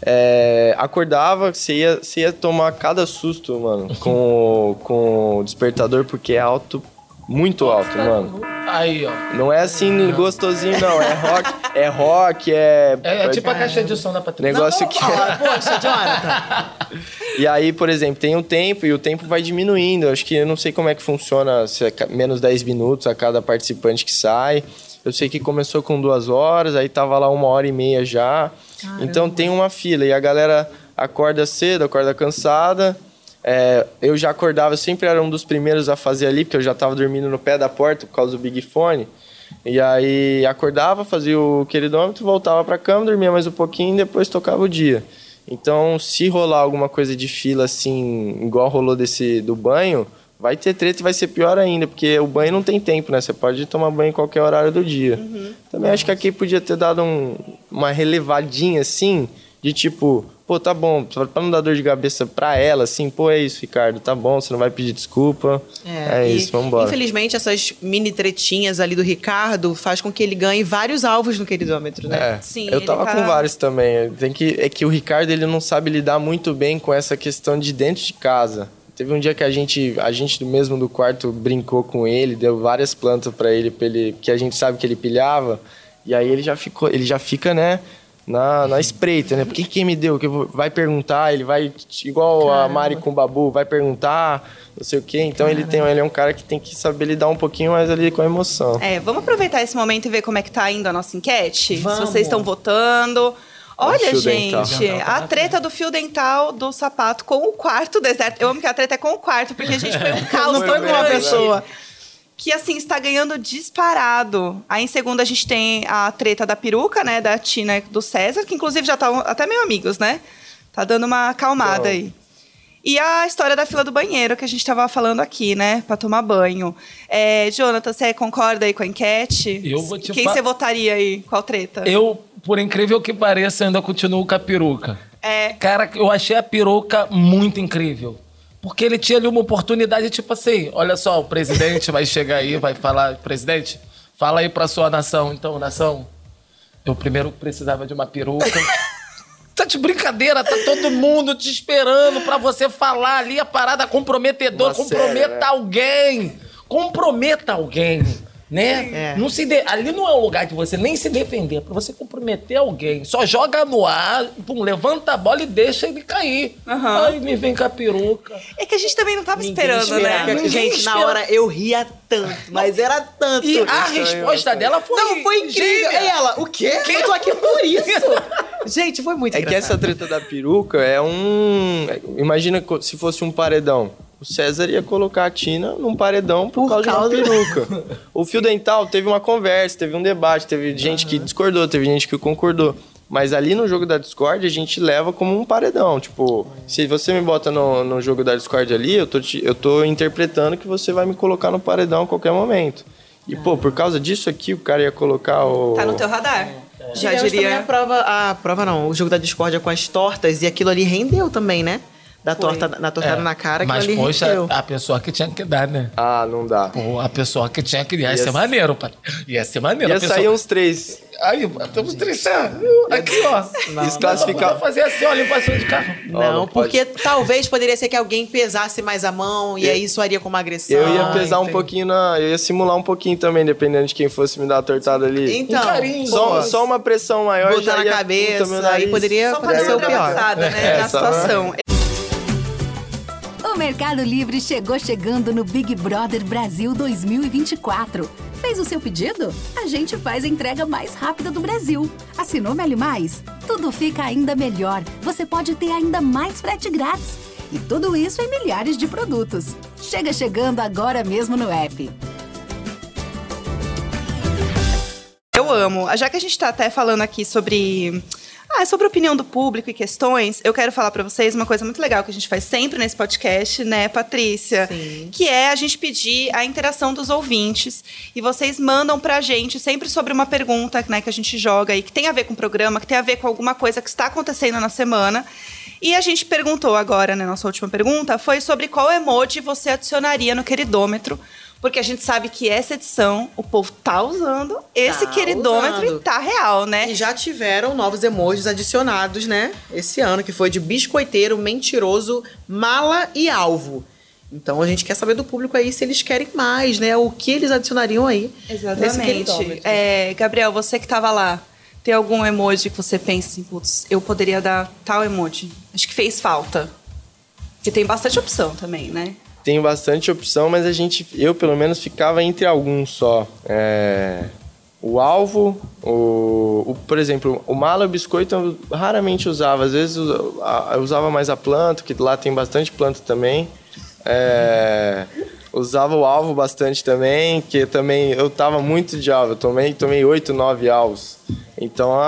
É, acordava, você ia, você ia tomar cada susto, mano, com, com o despertador, porque é alto, muito alto, mano. Aí, ó. Não é assim gostosinho, não. É rock, *laughs* é rock, é. É, é tipo a caixa de som da Patrícia. Negócio que. Ah, poxa, Jonathan. E aí, por exemplo, tem um tempo e o tempo vai diminuindo. Eu acho que eu não sei como é que funciona, se é menos 10 minutos a cada participante que sai. Eu sei que começou com duas horas, aí tava lá uma hora e meia já. Então tem uma fila e a galera acorda cedo, acorda cansada. É, eu já acordava, eu sempre era um dos primeiros a fazer ali, porque eu já tava dormindo no pé da porta por causa do Big Fone. E aí acordava, fazia o queridômetro, voltava pra cama, dormia mais um pouquinho e depois tocava o dia. Então, se rolar alguma coisa de fila assim, igual rolou desse do banho, vai ter treta e vai ser pior ainda, porque o banho não tem tempo, né? Você pode tomar banho em qualquer horário do dia. Também acho que aqui podia ter dado um- uma relevadinha assim, de tipo, pô, tá bom, pra não dar dor de cabeça pra ela, assim, pô, é isso, Ricardo, tá bom, você não vai pedir desculpa. É, e, isso, vambora. Infelizmente, essas mini tretinhas ali do Ricardo faz com que ele ganhe vários alvos no queridômetro, né? É, Sim, eu tava tá- com vários também. Tem que, é que o Ricardo ele não sabe lidar muito bem com essa questão de dentro de casa. Teve um dia que a gente, a gente do mesmo do quarto brincou com ele, deu várias plantas pra ele, pra ele, que a gente sabe que ele pilhava, e aí ele já ficou, ele já fica, né, na, na espreita, né? Por que quem me deu? Que vai perguntar, ele vai igual a Mari com o Babu, vai perguntar, não sei o quê. Então ele tem, ele é um cara que tem que saber lidar um pouquinho mais ali com a emoção. É, vamos aproveitar esse momento e ver como é que tá indo a nossa enquete? Vamos. Se vocês estão votando. Olha, gente, dental. a treta do fio dental do sapato com o quarto deserto. Eu amo que a treta é com o quarto, porque a gente foi um *laughs* caos Não foi com uma pessoa. Que, assim, está ganhando disparado. Aí, em segundo, a gente tem a treta da peruca, né? Da Tina e do César, que, inclusive, já estão até meio amigos, né? Tá dando uma acalmada Então. aí. E a história da fila do banheiro, que a gente estava falando aqui, né? Pra tomar banho. É, Jonathan, você concorda aí com a enquete? Eu vou te Quem você votaria aí? Qual treta? Eu, por incrível que pareça, ainda continuo com a peruca. É. Cara, eu achei a peruca muito incrível. Porque ele tinha ali uma oportunidade, tipo assim, olha só, o presidente vai chegar aí, vai falar, presidente, fala aí pra sua nação. Então, nação, eu primeiro precisava de uma peruca. *laughs* Tá de brincadeira, tá todo mundo te esperando pra você falar ali a parada comprometedora. Uma Comprometa série, né? alguém. Comprometa alguém. Né? É. Não se de- Ali não é o lugar de você nem se defender, é pra você comprometer alguém. Só joga no ar, pum, levanta a bola e deixa ele cair. Aham. Aí me vem com a peruca. É que a gente também não tava Ninguém esperando, esperava. né? Ninguém Gente, na espera- hora eu ria tanto, mas era tanto. E a resposta dela foi. Não, foi incrível. E ela, o quê? Eu tô aqui por isso. *laughs* Gente, foi muito É que essa engraçado. treta da peruca é um. Imagina se fosse um paredão. O César ia colocar a Tina num paredão por, Por causa, causa- de uma peruca. *laughs* o fio dental teve uma conversa, teve um debate, teve gente que discordou, teve gente que concordou. Mas ali no jogo da Discord a gente leva como um paredão. Tipo, se você me bota no, no jogo da Discord ali, eu tô, te- eu tô interpretando que você vai me colocar no paredão a qualquer momento. E, pô, por causa disso aqui, o cara ia colocar o. Tá no teu radar. Já Tivemos também a diria. prova, a prova não, o jogo da discórdia com as tortas e aquilo ali rendeu também, né? Da Foi. torta, na tortada É, na cara, aquilo Mas, ali poxa, rendeu. a pessoa que tinha que dar, né? Ah, não dá. Pô, a pessoa que tinha que. Ia, Ia ser maneiro, pai. Ia ser maneiro. Ia pessoa... sair uns três. Aí, estamos tristando. Aqui, ó. Desclassificar- Vou fazer assim, ó, limpação de carro. Não, não porque talvez poderia ser que alguém pesasse mais a mão e aí isso faria como agressão. Eu ia pesar um pouquinho na. Eu ia simular um pouquinho também, dependendo de quem fosse me dar a tortada ali. Então, Um carinho. Só, pô, só uma pressão maior já botar na ia- cabeça, aí poderia, poderia dar ser uma o pior. né? É, na situação. O Mercado Livre chegou chegando no Big Brother Brasil 2024. Fez o seu pedido? A gente faz a entrega mais rápida do Brasil. Assinou Meli Mais? Tudo fica ainda melhor. Você pode ter ainda mais frete grátis. E tudo isso em milhares de produtos. Chega chegando agora mesmo no app. Eu amo. Já que a gente tá até falando aqui sobre. Ah, sobre a opinião do público e questões, eu quero falar pra vocês uma coisa muito legal que a gente faz sempre nesse podcast, né, Patrícia? Sim. Que é a gente pedir a interação dos ouvintes. E vocês mandam pra gente sempre sobre uma pergunta né, que a gente joga aí, que tem a ver com o programa, que tem a ver com alguma coisa que está acontecendo na semana. E a gente perguntou agora, né, nossa última pergunta, foi sobre qual emoji você adicionaria no queridômetro. Porque a gente sabe que essa edição, o povo tá usando esse Tá queridômetro usando. e tá real, né? E já tiveram novos emojis adicionados, né? Esse ano, que foi de biscoiteiro, mentiroso, mala e alvo. Então a gente quer saber do público aí se eles querem mais, né? O que eles adicionariam aí. Exatamente. É, Gabriel, você que tava lá, tem algum emoji que você pensa assim, putz, eu poderia dar tal emoji? Acho que fez falta. Porque tem bastante opção também, né? Tem bastante opção, mas a gente, eu pelo menos, ficava entre alguns só. É, o alvo, o, o- por exemplo, o mala e o biscoito eu raramente usava. Às vezes eu, eu usava mais a planta, que lá tem bastante planta também. É, usava o alvo bastante também, que também eu tava muito de alvo. Eu tomei, tomei 8, 9 alvos. Então a-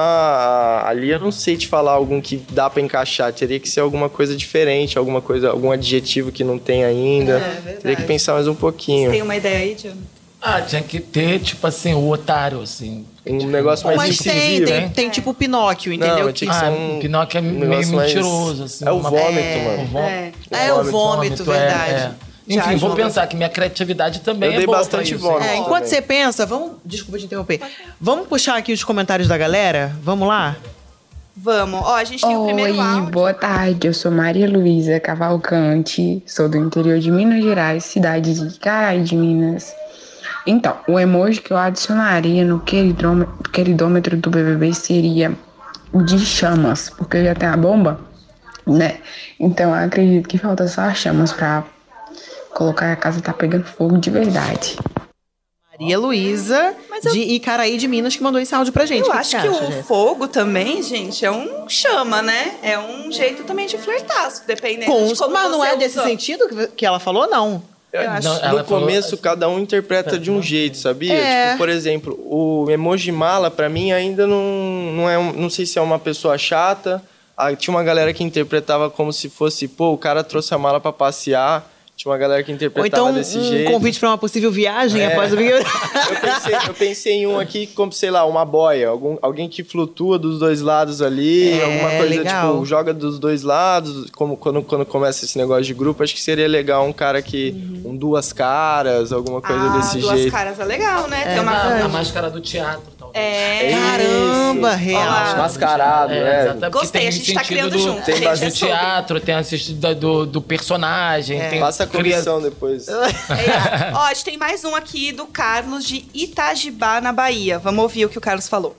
a- ali eu não sei te falar algum que dá pra encaixar. Teria que ser alguma coisa diferente, alguma coisa, algum adjetivo que não tem ainda. É, verdade. Teria que pensar mais um pouquinho. Tem uma ideia aí, John? Ah, tinha que ter, tipo assim, o otário, assim. Um negócio mais Mas tem, incisivo. tem, né? tem tipo o Pinóquio, entendeu? Não, tinha que Ah, um... o Pinóquio é um meio mentiroso, assim. É o vômito, O mano. vômito. É. É, o vômito, é, verdade. é. Já, Enfim, vou pensar que minha criatividade também Eu é dei boa bastante vômito. É, enquanto também. você pensa, vamos. Desculpa te interromper. Vamos puxar aqui os comentários da galera? Vamos lá? Vamos. Ó, a gente tem o primeiro Oi, áudio. boa tarde. Eu sou Maria Luísa Cavalcante, sou do interior de Minas Gerais, cidade de Carai de Minas. Então, o emoji que eu adicionaria no queridôme- queridômetro do BBB seria o de chamas, porque já tem a bomba, né? Então, eu acredito que falta só as chamas pra colocar a casa tá pegando fogo de verdade. Maria Luísa, de Icaraí de Minas, que mandou esse áudio pra gente. Eu que acho que acha, o Jéssica? fogo também, gente, é um chama, né? É um jeito também de flertar, dependendo Com, de como mas não você é desse usa. sentido que- que ela falou, não. Eu acho. Não, No ela falou- começo, cada um interpreta de um jeito, sabia? É. Tipo, por exemplo, o emoji mala, pra mim, ainda não, não é... um- Não sei se é uma pessoa chata. Ah, tinha uma galera que interpretava como se fosse... Pô, o cara trouxe a mala pra passear. Tinha uma galera que Ou interpretava então desse um jeito. convite pra uma possível viagem É. após o Big *laughs* Eu pensei, eu pensei em um aqui como, sei lá, uma boia. Algum, alguém que flutua dos dois lados ali. É, alguma coisa, legal. tipo, joga dos dois lados. Como quando, quando começa esse negócio de grupo, acho que seria legal um cara que... Um duas caras, alguma coisa ah, desse duas jeito. caras é legal, né? Tem uma... A, a máscara do teatro. É... Caramba, real. Olá. Mascarado, É, né? exatamente, porque Gostei, tem a gente tá criando do, junto, Tem gente, base é do sobre. teatro, tem assistido do, do personagem. Tem, Passa a cria- comissão depois. *laughs* É, ó, a gente tem mais um aqui do Carlos de Itajibá, na Bahia. Vamos ouvir o que o Carlos falou.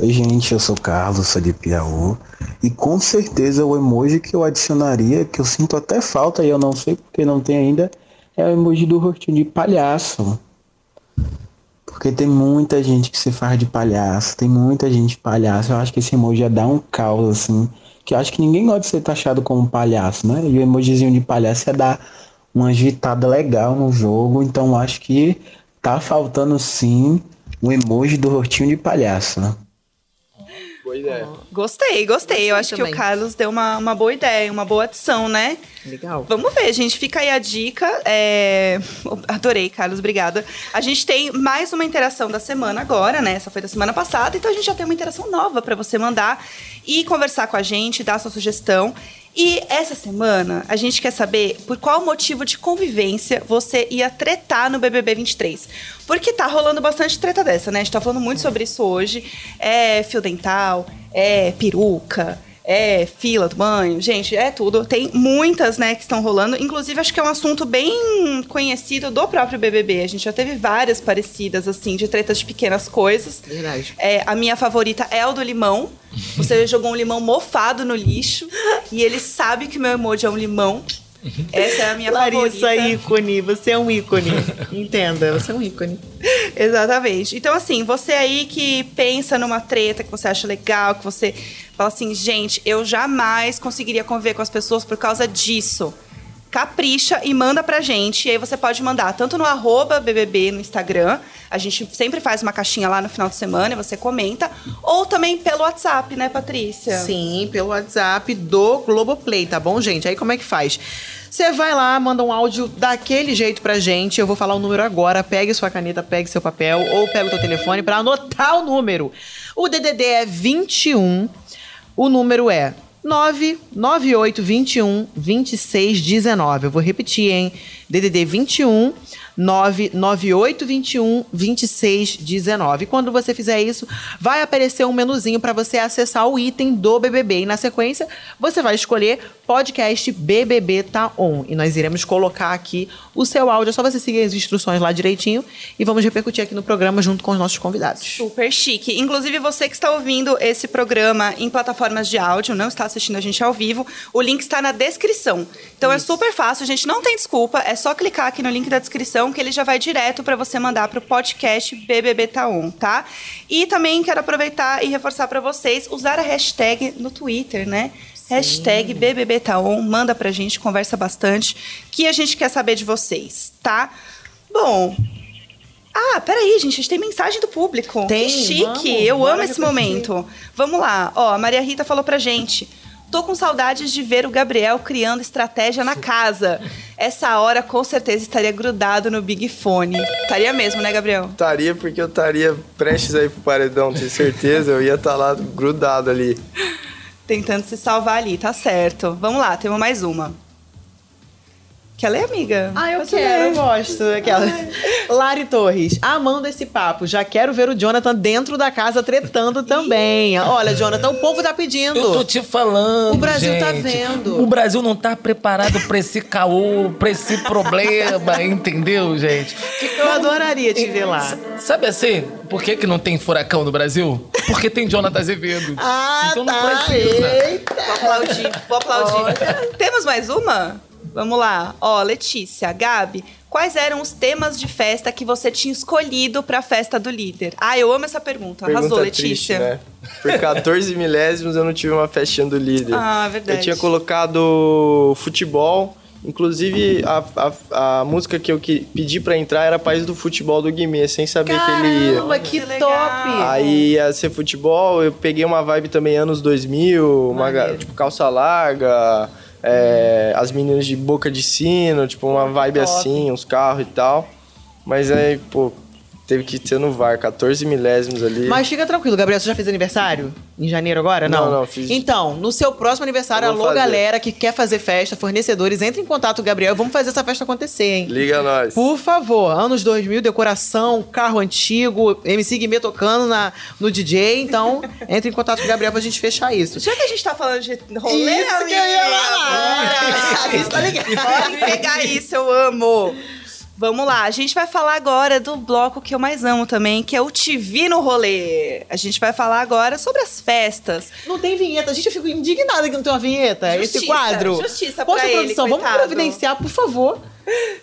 Oi, gente, eu sou o Carlos, sou de Piauí. E com certeza o emoji que eu adicionaria, que eu sinto até falta e eu não sei porque não tem ainda, é o emoji do rostinho de palhaço. Porque tem muita gente que se faz de palhaço, tem muita gente palhaço. Eu acho que esse emoji ia dar um caos, assim. Que eu acho que ninguém gosta de ser taxado como palhaço, né? E o emojizinho de palhaço ia dar uma agitada legal no jogo. Então acho que tá faltando sim o emoji do rostinho de palhaço, né? Boa ideia. Gostei, gostei. Eu acho também. que o Carlos deu uma, uma boa ideia, uma boa adição, né? Legal. Vamos ver, gente. Fica aí a dica. É, Adorei, Carlos. Obrigada. A gente tem mais uma interação da semana agora, né? Essa foi da semana passada. Então a gente já tem uma interação nova para você mandar e conversar com a gente, dar sua sugestão. E essa semana a gente quer saber por qual motivo de convivência você ia tretar no BBB 23. Porque tá rolando bastante treta dessa, né? A gente tá falando muito sobre isso hoje. É fio dental, é peruca, é fila do banho, gente, é tudo. Tem muitas, né, que estão rolando. Inclusive, acho que é um assunto bem conhecido do próprio BBB. A gente já teve várias parecidas, assim, de tretas de pequenas coisas. Verdade. É, a minha favorita é o do limão. Você *laughs* jogou um limão mofado no lixo e ele sabe que meu emoji é um limão. Essa é a minha Larissa, favorita. ícone. Você é um ícone. *laughs* Entenda, você é um ícone. Exatamente. Então, assim, você aí que pensa numa treta que você acha legal, que você fala assim, gente, eu jamais conseguiria conviver com as pessoas por causa disso. Capricha e manda pra gente. E aí você pode mandar tanto no arroba BBB no Instagram. A gente sempre faz uma caixinha lá no final de semana e você comenta. Ou também pelo WhatsApp, né, Patrícia? Sim, pelo WhatsApp do Globoplay, tá bom, gente? Aí como é que faz? Você vai lá, manda um áudio daquele jeito pra gente. Eu vou falar o número agora. Pegue sua caneta, pegue seu papel ou pegue o teu telefone pra anotar o número. O DDD é 21. O número é 99821 2619. Eu vou repetir, hein? DDD 21 99821 2619. Quando você fizer isso, vai aparecer um menuzinho para você acessar o item do BBB e na sequência você vai escolher podcast BBB tá on e nós iremos colocar aqui o seu áudio, é só você seguir as instruções lá direitinho e vamos repercutir aqui no programa junto com os nossos convidados. Super chique. Inclusive, você que está ouvindo esse programa em plataformas de áudio, não está assistindo a gente ao vivo, o link está na descrição. Então é super fácil, gente. Não tem desculpa. É só clicar aqui no link da descrição que ele já vai direto para você mandar para o podcast BBB Taon, tá? E também quero aproveitar e reforçar para vocês usar a hashtag no Twitter, né? Hashtag BBB Taon, manda pra gente, conversa bastante, que a gente quer saber de vocês, tá? Bom, ah, peraí, gente, a gente tem mensagem do público. Tem, que chique, vamos, eu amo esse momento. Vamos lá, ó, a Maria Rita falou pra gente. Tô com saudades de ver o Gabriel criando estratégia na casa. Essa hora, com certeza, estaria grudado no Big Fone. Estaria mesmo, né, Gabriel? Estaria porque eu estaria prestes aí pro paredão, tenho certeza. Eu ia estar lá grudado ali. Tentando se salvar ali, tá certo. Vamos lá, temos mais uma. Quer ler, amiga? Ah, eu quero, ler. eu gosto. Aquela. Lari Torres, amando esse papo. Já quero ver o Jonathan dentro da casa tretando também. Olha, Jonathan, o povo tá pedindo. Eu tô te falando. O Brasil tá gente. vendo. O Brasil não tá preparado pra esse caô, pra esse problema, *laughs* entendeu, gente? Eu adoraria te ver lá. Sabe assim, por que, que não tem furacão no Brasil? Porque tem Jonathan Azevedo. Ah, então não tá. precisa. Eita. Vou aplaudir, vou aplaudir. Temos mais uma? Vamos lá. Ó, Letícia, Gabi, quais eram os temas de festa que você tinha escolhido pra festa do líder? Ah, eu amo essa pergunta. Arrasou, Pergunta Letícia. triste, né? Por 14 *laughs* milésimos eu não tive uma festinha do líder. Ah, verdade. Eu tinha colocado futebol. Inclusive, a, a, a música que eu que, pedi pra entrar era País do Futebol do Guimê, sem saber que ele ia. Caramba, que, top. Aí ia ser futebol, eu peguei uma vibe também anos 2000, uma, tipo calça larga, é, as meninas de boca de sino, tipo uma vibe Top. assim, uns carros e tal. Mas aí, pô, teve que ser no VAR, 14 milésimos ali. Mas fica tranquilo, Gabriel, você já fez aniversário? Em janeiro agora? Não, Não, não, fiz- Então, no seu próximo aniversário, alô, fazer. galera que quer fazer festa, fornecedores, entre em contato com o Gabriel. Vamos fazer essa festa acontecer, hein? Liga nós. Por favor, anos 2000, decoração, carro antigo, MC Guimê tocando na, no DJ. Então, entre em contato com o Gabriel pra gente fechar isso. Já que a gente tá falando de rolê, Isso que eu ia falar. *laughs* bora. Isso tá ligado. Pode pegar isso, eu amo. Vamos lá, a gente vai falar agora do bloco que eu mais amo também, que é o TV no rolê. A gente vai falar agora sobre as festas. Não tem vinheta. Gente, eu fico indignada que não tem uma vinheta. Esse Justiça, quadro. justiça Poxa, pra ele, produção, vamos providenciar, por favor.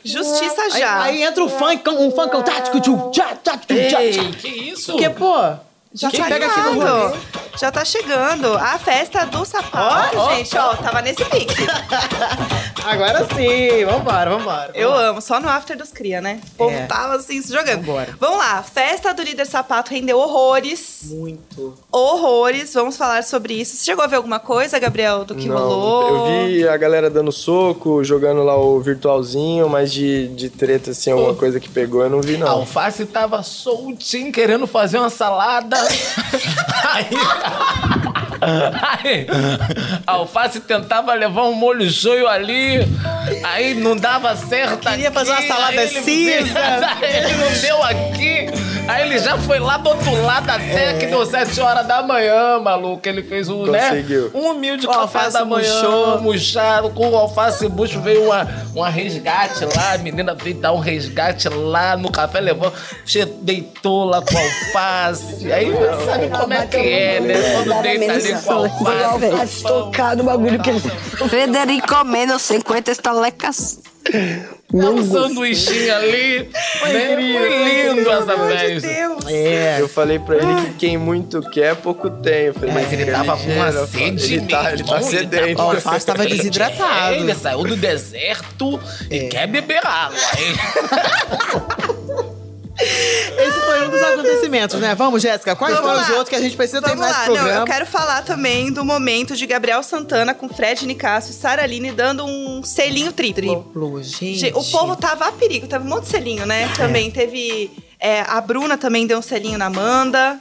Justiça Aí, já. aí entra o funk, um funkão tático, tchá, tchá, tchá, tchá. que isso? Porque, pô, Já quem tá pega aqui no rolê. chegando. Já tá chegando. A festa do sapato, Ó, ó, gente, ó, tava nesse pique. *laughs* Agora sim, vambora, vambora. Eu amo, só no after dos cria, né? O povo É. tava assim, se jogando. Vambora. Vamos lá, festa do líder sapato rendeu horrores. Muito. Horrores, vamos falar sobre isso. Você chegou a ver alguma coisa, Gabriel, do que Não, rolou? Eu vi a galera dando soco, jogando lá o virtualzinho, mas de, de treta, assim, alguma coisa que pegou, eu não vi, A não. alface tava soltinho, querendo fazer uma salada. *laughs* aí, aí, a alface tentava levar um molho shoyu ali, aí não dava certo Queria aqui, fazer uma salada aí ele- *laughs* cinza. ele não deu aqui, aí ele já foi lá do outro lado até que deu 7 horas da manhã, maluco. Ele fez um, né? Conseguiu. Um humilde O café da manhã, murchou. murchado, com o alface bucho veio uma, uma resgate lá, a menina veio dar um resgate lá no café, levou, che- deitou lá com alface. Aí sabe como é que é, né? Quando deita ali com alface. tocar no bagulho que ele. Frederico comendo 50 estalecas. Dá um sanduichinho ali. né? Foi lindo essa festa. É. Eu falei pra ele que quem muito quer, pouco tem. Eu falei, Mas ele "Fica tava com uma sede Ele tá, ele tá sedento. Ó, o alface tava desidratado. É, ele saiu do deserto e quer beber água. *laughs* Esse foi um dos acontecimentos, né? Vamos, Jéssica, quais Vamos foram os lá. outros que a gente precisa Vamos terminar lá, esse não, programa? eu quero falar também do momento de Gabriel Santana com Fred Nicásio e Sara Aline dando um selinho triplo. Triplo, gente. O povo tava a perigo, teve um monte de selinho, né? Também teve. é, a Bruna também deu um selinho na Amanda.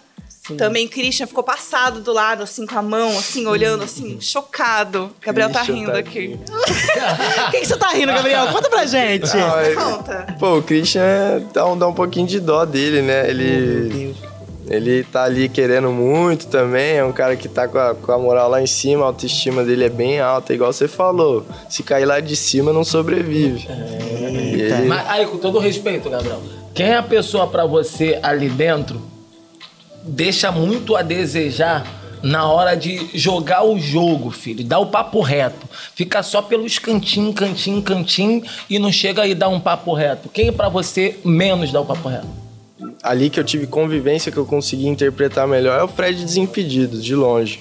Também Christian ficou passado do lado, assim, com a mão, assim, olhando, assim, chocado. Gabriel tá Christian, rindo aqui. Por *laughs* que, que você tá rindo, Gabriel? Conta pra gente. Não, ele- Conta. Pô, o Christian é- dá um, dá um pouquinho de dó dele, né? Ele. Ele tá ali querendo muito também, é um cara que tá com a, com a moral lá em cima, a autoestima dele é bem alta, igual você falou. Se cair lá de cima, não sobrevive. E ele- Mas aí, com todo respeito, Gabriel, quem é a pessoa pra você ali dentro deixa muito a desejar na hora de jogar o jogo, filho. Dá o papo reto. Fica só pelos cantinho, cantinho, cantinho e não chega aí dar um papo reto. Quem pra você menos dá o papo reto? ali que eu tive convivência, que eu consegui interpretar melhor, é o Fred Desimpedidos, de longe.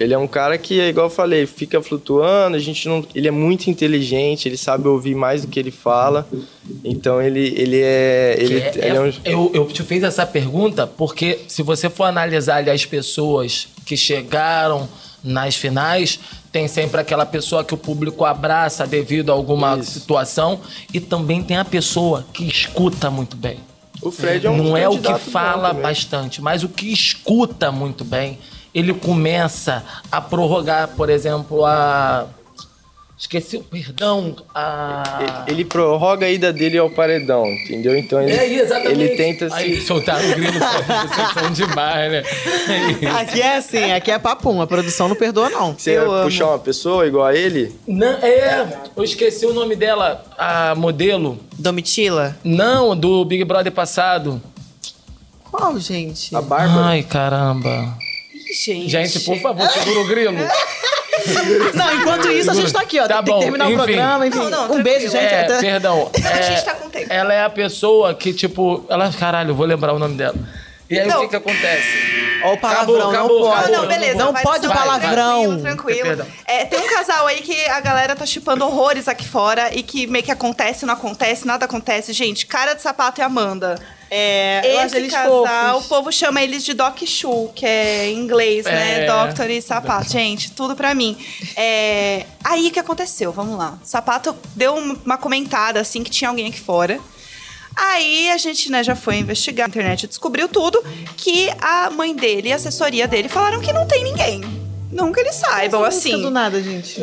Ele é um cara que, igual eu falei, fica flutuando, a gente não. Ele é muito inteligente, ele sabe ouvir mais do que ele fala. Então ele, ele é. Ele, Que é- ele é um- eu, eu te fiz essa pergunta porque se você for analisar ali as pessoas que chegaram nas finais, tem sempre aquela pessoa que o público abraça devido a alguma situação. E também tem a pessoa que escuta muito bem. O Fred é um Não é o que fala bastante, mas o que escuta muito bem. Ele começa a prorrogar, por exemplo, a. Esqueci o perdão. A. Ele prorroga a ida dele ao paredão, entendeu? Então ele, É, exatamente. ele tenta Aí se. soltaram o grilo, *laughs* vocês são demais, né? Aqui é assim, aqui é papum. A produção não perdoa, não. Você Eu vai amo. puxar uma pessoa igual a ele? Não, é, eu esqueci o nome dela, a modelo. Domitila? Não, do Big Brother passado. Qual, gente? A Bárbara? Ai, caramba. Gente. Gente, por favor, segura o grilo. Não, enquanto isso, a gente tá aqui, ó. Tá tem, bom, que terminar o enfim. programa, enfim. Não, não, um beijo, gente. É, até- perdão. *laughs* A é, gente tá com tempo. Ela é a pessoa que, tipo, ela, caralho, eu vou lembrar o nome dela. E aí Não. o que que acontece? Ó, o palavrão, Acabou, não acabou, pode. Ah, acabou. não, beleza. Não pode seu- palavrão. Tranquilo, tranquilo. É, tem um casal aí que a galera tá chipando horrores aqui fora e que meio que acontece, não acontece, nada acontece. Gente, cara de sapato e Amanda. É, eu Esse eles casal, o fofos. povo chama eles de Doc Shoe, que é em inglês, né? É. Doctor e sapato. Gente, tudo pra mim. É, Aí o que aconteceu? Vamos lá. Sapato deu um- uma comentada assim que tinha alguém aqui fora. Aí a gente né, já foi investigar na internet e descobriu tudo que a mãe dele e a assessoria dele falaram que não tem ninguém. Não que eles saibam, assim. do nada, gente.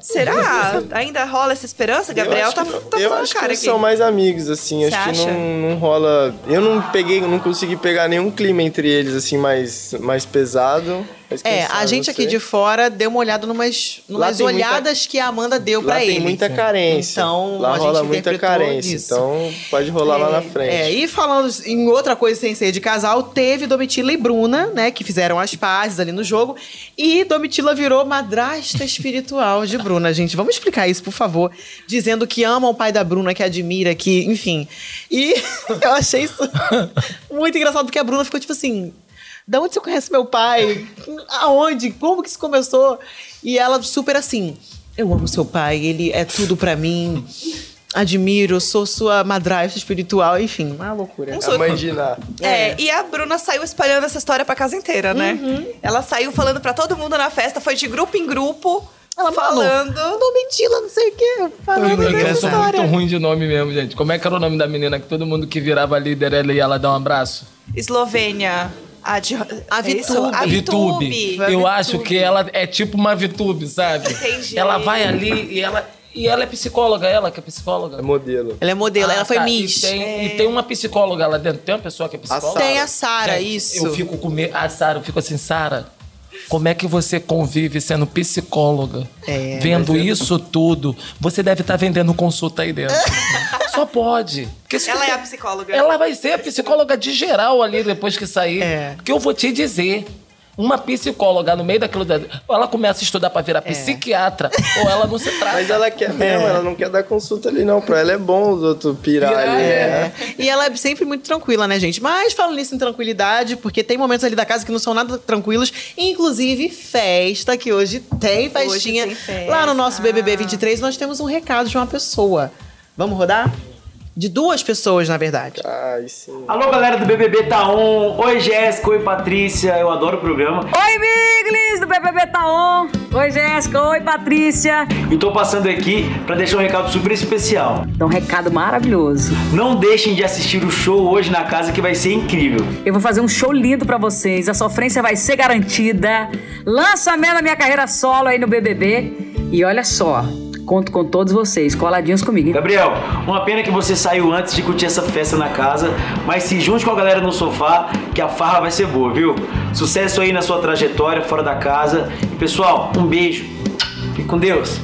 Será? *laughs* Ainda rola essa esperança? Gabriel eu acho tá, que, não- tá eu acho que são mais amigos, assim. Você acho que acha? não, não rola. Eu não peguei, não consegui pegar nenhum clima entre eles, assim, mais, mais pesado. Mas É, a gente aqui de fora deu uma olhada numas, numas tem muita- olhadas que a Amanda deu Lá pra tem ele. muita carência. Então, lá a rola gente muita carência. disso. Então pode rolar lá na frente. É, e falando em outra coisa sem ser de casal, teve Domitila e Bruna, né, que fizeram as pazes ali no jogo, e Domitila virou madrasta espiritual de Bruna, gente. Vamos explicar isso, por favor, dizendo que ama o pai da Bruna, que admira, que, enfim. E *laughs* eu achei isso muito engraçado porque a Bruna ficou tipo assim, da onde você conhece meu pai? Aonde? Como que isso começou? E ela super assim, eu amo seu pai, ele é tudo pra mim. Admiro, sou sua madrasta espiritual, enfim, uma loucura. Um A surto. mãe de Ná. É, e a Bruna saiu espalhando essa história pra casa inteira, né? Uhum. Ela saiu falando pra todo mundo na festa, foi de grupo em grupo, Ela falando. Domitila, não sei o quê, falando Eu, eu, dessa sou história. muito ruim de nome mesmo, gente. Como é que era o nome da menina que todo mundo que virava líder ela ia lá dar um abraço? Eslovênia. A, de, a Vitube. A Vitube. Vitube. Eu acho que ela é tipo uma Vitube, sabe? Entendi. Ela vai ali e ela. E ela é psicóloga, ela que é É psicóloga. modelo. Ela é modelo, Ah, ela foi tá. Miss. E tem, e tem uma psicóloga lá dentro. Tem uma pessoa que é psicóloga? Tem a Sara, isso. Eu fico com medo. A Sara, eu fico assim, Sara, como é que você convive sendo psicóloga? É, vendo isso tudo. Você deve estar vendendo consulta aí dentro. *laughs* Só pode. Ela é a psicóloga. Ela vai ser a psicóloga de geral ali depois que sair. É. Porque eu vou te dizer. Uma psicóloga no meio daquilo. Da... Ou ela começa a estudar pra virar psiquiatra, ou ela não se *laughs* trata. Mas ela quer mesmo, ela não quer dar consulta ali, não. Pra ela é bom os outros pirar Pirar, ali. é. né? E ela é sempre muito tranquila, né, gente? Mas falando nisso em tranquilidade, porque tem momentos ali da casa que não são nada tranquilos, inclusive festa, que hoje tem festinha. tem festa. Lá no nosso BBB 23, nós temos um recado de uma pessoa. Vamos rodar? De duas pessoas, na verdade. Ai, sim. Alô, galera do BBB Tá On. Oi, Jéssica. Oi, Patrícia. Eu adoro o programa. Oi, Biglis do BBB Tá On. Oi, Jéssica. Oi, Patrícia. E tô passando aqui pra deixar um recado super especial. Então, um recado maravilhoso. Não deixem de assistir o show hoje na casa que vai ser incrível. Eu vou fazer um show lindo pra vocês. A sofrência vai ser garantida. Lançamento da minha carreira solo aí no BBB. E olha só, conto com todos vocês, coladinhos comigo. hein? Gabriel, uma pena que você saiu antes de curtir essa festa na casa, mas se junte com a galera no sofá, que a farra vai ser boa, viu? Sucesso aí na sua trajetória fora da casa. E pessoal, um beijo. Fique com Deus.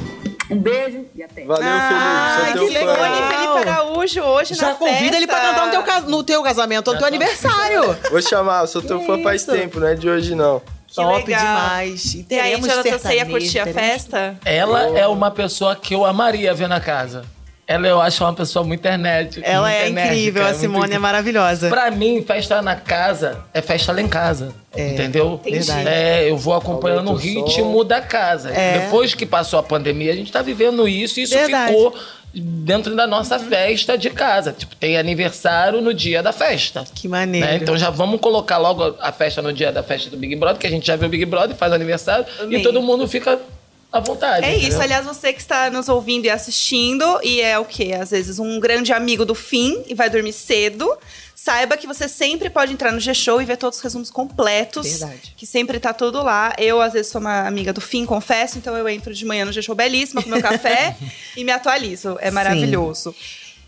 Um beijo e até. Valeu, Ai, Felipe. Sou que teu legal. fã. Felipe Araújo hoje Já na convida festa. ele pra cantar no teu, no teu casamento, no teu aniversário. Vou chamar, eu sou teu fã faz isso? tempo, não é de hoje não. Top legal. demais. E E aí, teremos Jonathan, você ia curtir a teremos- festa? Ela é uma pessoa que eu amaria ver na casa. Ela eu acho uma pessoa muito internet. Ela muito é incrível, a muito Simone é maravilhosa. Pra mim, festa na casa é festa lá em casa. entendeu? verdade. É, eu vou acompanhando o ritmo da casa. É. Depois que passou a pandemia, a gente tá vivendo isso e isso Verdade. ficou dentro da nossa festa de casa. Tipo, tem aniversário no dia da festa. Que maneiro. né? Então já vamos colocar logo a festa no dia da festa do Big Brother, que a gente já viu o Big Brother, faz aniversário, Amei. e todo mundo fica à vontade. É isso, entendeu? aliás, você que está nos ouvindo e assistindo, e é o quê? Às vezes um grande amigo do fim e vai dormir cedo. Saiba que você sempre pode entrar no G-Show e ver todos os resumos completos. Verdade. Que sempre tá tudo lá. Eu, às vezes, sou uma amiga do fim, confesso, então eu entro de manhã no G-Show belíssima com meu café *laughs* e me atualizo. É maravilhoso.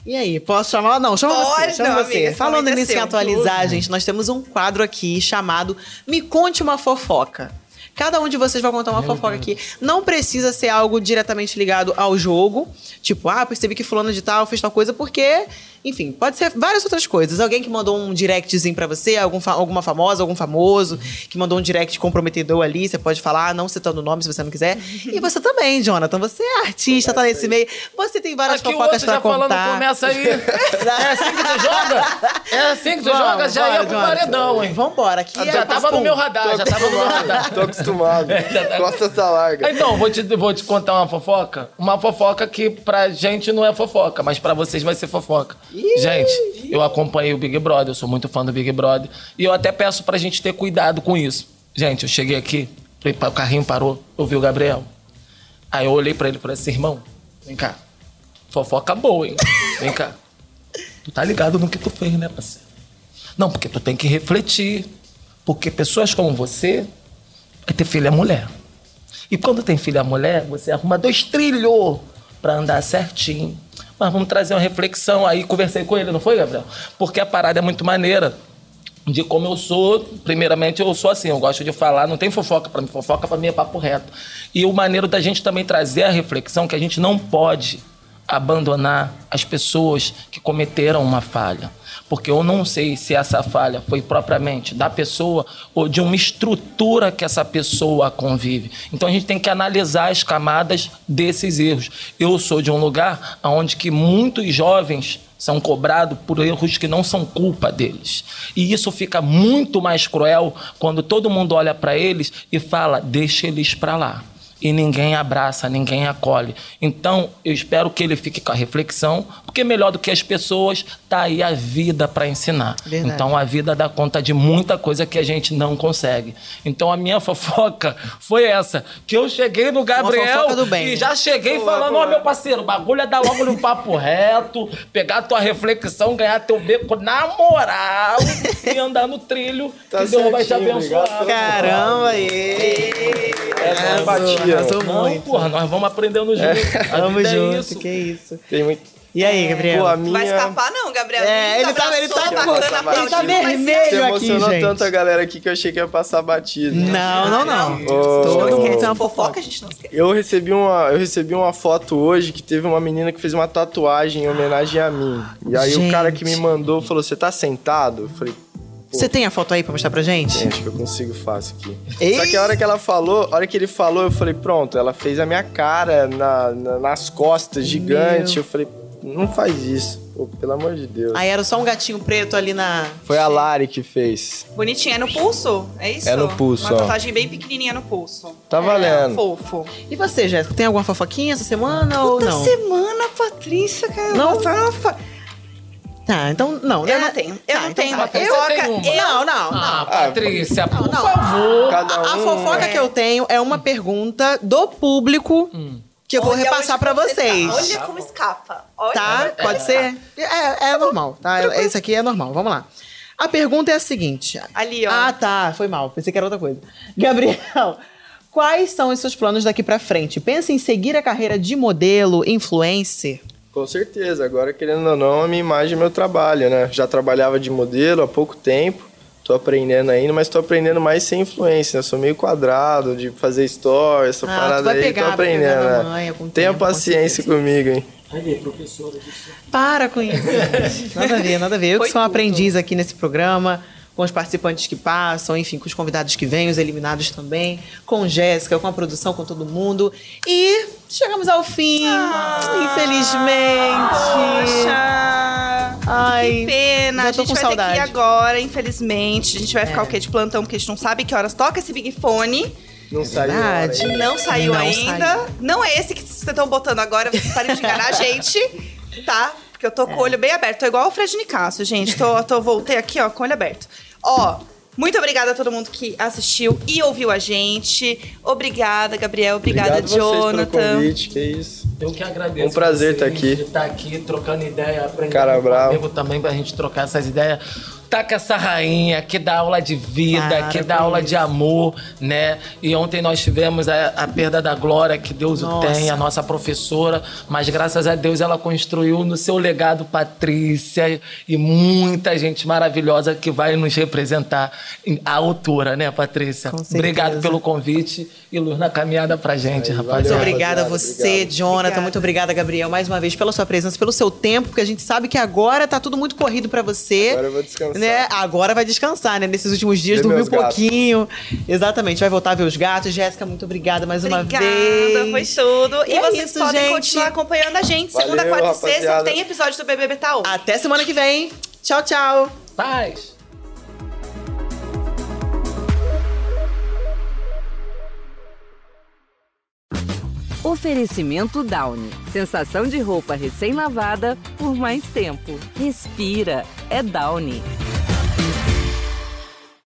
E aí, posso chamar? Não, chama você. Pode, Chama não, você. amiga, Falando é nisso em atualizar, gente, nós temos um quadro aqui chamado Me Conte uma Fofoca. Cada um de vocês vai contar uma fofoca aqui. Não precisa ser algo diretamente ligado ao jogo. Tipo, ah, percebi que fulano de tal fez tal coisa, porque... Enfim, pode ser várias outras coisas. Alguém que mandou um directzinho pra você, algum fa- alguma famosa, algum famoso, que mandou um direct comprometedor ali, você pode falar, não citando o nome se você não quiser. *laughs* E você também, Jonathan. Você é artista, tá nesse meio. Você tem várias Aqui o fofocas outro pra já falando, contar. começa aí. *laughs* É assim que tu joga? É assim que tu Vamos, joga? Já bora, ia pro Jonathan. paredão, hein? Vambora. Aqui já é tava no meu radar, já tava no meu radar. Tô acostumado. *laughs* Costa tá larga. Então, vou te, vou te contar uma fofoca. Uma fofoca que pra gente não é fofoca, mas pra vocês vai ser fofoca. Gente, eu acompanhei o Big Brother, eu sou muito fã do Big Brother. E eu até peço pra gente ter cuidado com isso. Gente, eu cheguei aqui, o carrinho parou, eu vi o Gabriel. Aí eu olhei pra ele e falei assim, irmão, vem cá. Fofoca boa, hein? Vem cá. *laughs* Tu tá ligado no que tu fez, né, parceiro? Não, porque tu tem que refletir. Porque pessoas como você vai ter filha mulher. E quando tem filha mulher, você arruma dois trilhos pra andar certinho. Mas vamos trazer uma reflexão. Aí conversei com ele, não foi, Gabriel? Porque a parada é muito maneira. De como eu sou, primeiramente eu sou assim, eu gosto de falar, não tem fofoca pra mim, fofoca pra mim é papo reto. E o maneiro da gente também trazer a reflexão que a gente não pode abandonar as pessoas que cometeram uma falha. Porque eu não sei se essa falha foi propriamente da pessoa ou de uma estrutura que essa pessoa convive. Então a gente tem que analisar as camadas desses erros. Eu sou de um lugar onde que muitos jovens são cobrados por erros que não são culpa deles. E isso fica muito mais cruel quando todo mundo olha para eles e fala: deixa eles para lá e ninguém abraça, ninguém acolhe. Então, eu espero que ele fique com a reflexão, porque melhor do que as pessoas, tá aí a vida para ensinar. Verdade. Então, a vida dá conta de muita coisa que a gente não consegue. Então, a minha fofoca *laughs* foi essa, que eu cheguei no Gabriel bem, e né? já cheguei falando, ó, boa. meu parceiro, o bagulho é dar logo no papo reto, pegar tua reflexão, ganhar teu beco na moral e andar no trilho, Tá que Deus vai te abençoar. Caramba, aí. Essa batia. Arrasou Não, muito. porra, nós vamos aprendendo junto. A Tamo vida é junto, isso. que isso. Tem muito. E aí, Gabriel? Pô, a Vai minha. escapar, não, Gabriel. É, ele tá- ele tá- abraçou, pô, bacana, ele tá mas vermelho. Você aqui, emocionou gente. tanto a galera aqui que eu achei que ia passar batido. Não, não, não. Ô, Todo mundo tem uma Fofoca, a gente não esquece. Eu recebi, uma, eu recebi uma foto hoje que teve uma menina que fez uma tatuagem em homenagem a mim. E aí o cara que me Gente. mandou falou: Você tá sentado? Eu falei, Você tem a foto aí pra mostrar pra gente? gente, que eu consigo fácil aqui. Ei! Só que a hora que ela falou, a hora que ele falou, eu falei, pronto, ela fez a minha cara na- na- nas costas, gigante. Meu. Eu falei, não faz isso, pô, pelo amor de Deus. Aí era só um gatinho preto ali na. Foi a Lari que fez. Bonitinha, é no pulso? É isso? É no pulso, Uma ó. tatuagem bem pequenininha no pulso. Tá valendo. Fofo. E você, Jéssica, tem alguma fofoquinha essa semana ou Toda não? semana, Patrícia, cara. Não? Não? Tá, então não, né? Eu não tenho. Eu Tá, não então tenho tá. uma fofoca. tem uma. Eu... Não, não, não. Ah, Patrícia, por não. favor. Cada A, a um- fofoca é. que eu tenho é uma pergunta do público que eu vou Olha repassar você tá. vocês. Olha como escapa. Olha Tá? como Pode ser? É, é normal, tá? Esse aqui é normal. Vamos lá. A pergunta é a seguinte. Ali, ó. Ah, tá. Foi mal. Pensei que era outra coisa. Gabriel, quais são os seus planos daqui pra frente? Pensa em seguir a carreira de modelo, influencer? Com certeza, agora querendo ou não, a minha imagem é meu trabalho, né? Já trabalhava de modelo há pouco tempo, tô aprendendo ainda, mas tô aprendendo mais sem influência, né? Sou meio quadrado de fazer story, essa Ah, parada aí, pegar, tô aprendendo, né? Tenha tempo, com paciência comigo, hein? Para com isso. gente. *laughs* Nada a ver, nada a ver. Eu que Foi sou um aprendiz aqui nesse programa, com os participantes que passam, enfim, com os convidados que vêm, os eliminados também, com Jéssica, com a produção, com todo mundo. E chegamos ao fim, infelizmente. Poxa. Ai, que pena. já A tô gente com vai saudade. ter que ir agora, infelizmente. A gente vai ficar É. o quê? De plantão, porque a gente não sabe que horas toca esse Big Fone. Não saiu verdade. hora ainda. Não saiu Não ainda. saiu. Não é esse que vocês estão botando agora, vocês parem de enganar a *laughs* gente, tá? Porque eu tô com o olho bem aberto. Tô igual o Fred Nicasso, gente. Tô, tô, voltei aqui, ó, com o olho aberto. Ó, Muito obrigada a todo mundo que assistiu e ouviu a gente. Obrigada, Gabriel. Obrigada, Obrigado vocês Jonathan. pelo convite, que isso. Eu que agradeço. Um prazer estar vocês aqui. de estar aqui trocando ideia, aprendendo Cara bravo. também pra gente trocar essas ideias. Tá com essa rainha que dá aula de vida, Para que dá aula isso. de amor, né? E ontem nós tivemos a, a perda da Glória, que Deus o Nossa. tem, a nossa professora, mas graças a Deus ela construiu no seu legado Patrícia e muita gente maravilhosa que vai nos representar à altura, né, Patrícia? certeza. Obrigado pelo convite e luz na caminhada pra gente, Muito rapaziada. obrigada a você, Jonathan. Muito obrigada, Gabriel, mais uma vez pela sua presença, pelo seu tempo, porque a gente sabe que agora tá tudo muito corrido pra você. Agora eu vou descansar. Né? Agora vai descansar, né? Nesses últimos dias, dormiu um pouquinho. Exatamente, vai voltar a ver os gatos. Jéssica, muito obrigada mais uma Obrigada, vez. foi tudo. E, E é vocês isso, podem gente. continuar acompanhando a gente. Segunda, Valeu, quarta e sexta rapaziada. tem episódio do BBB Taon. Até semana que vem. Tchau, tchau. Paz. Oferecimento Downy. Sensação de roupa recém-lavada por mais tempo. Respira. É Downy.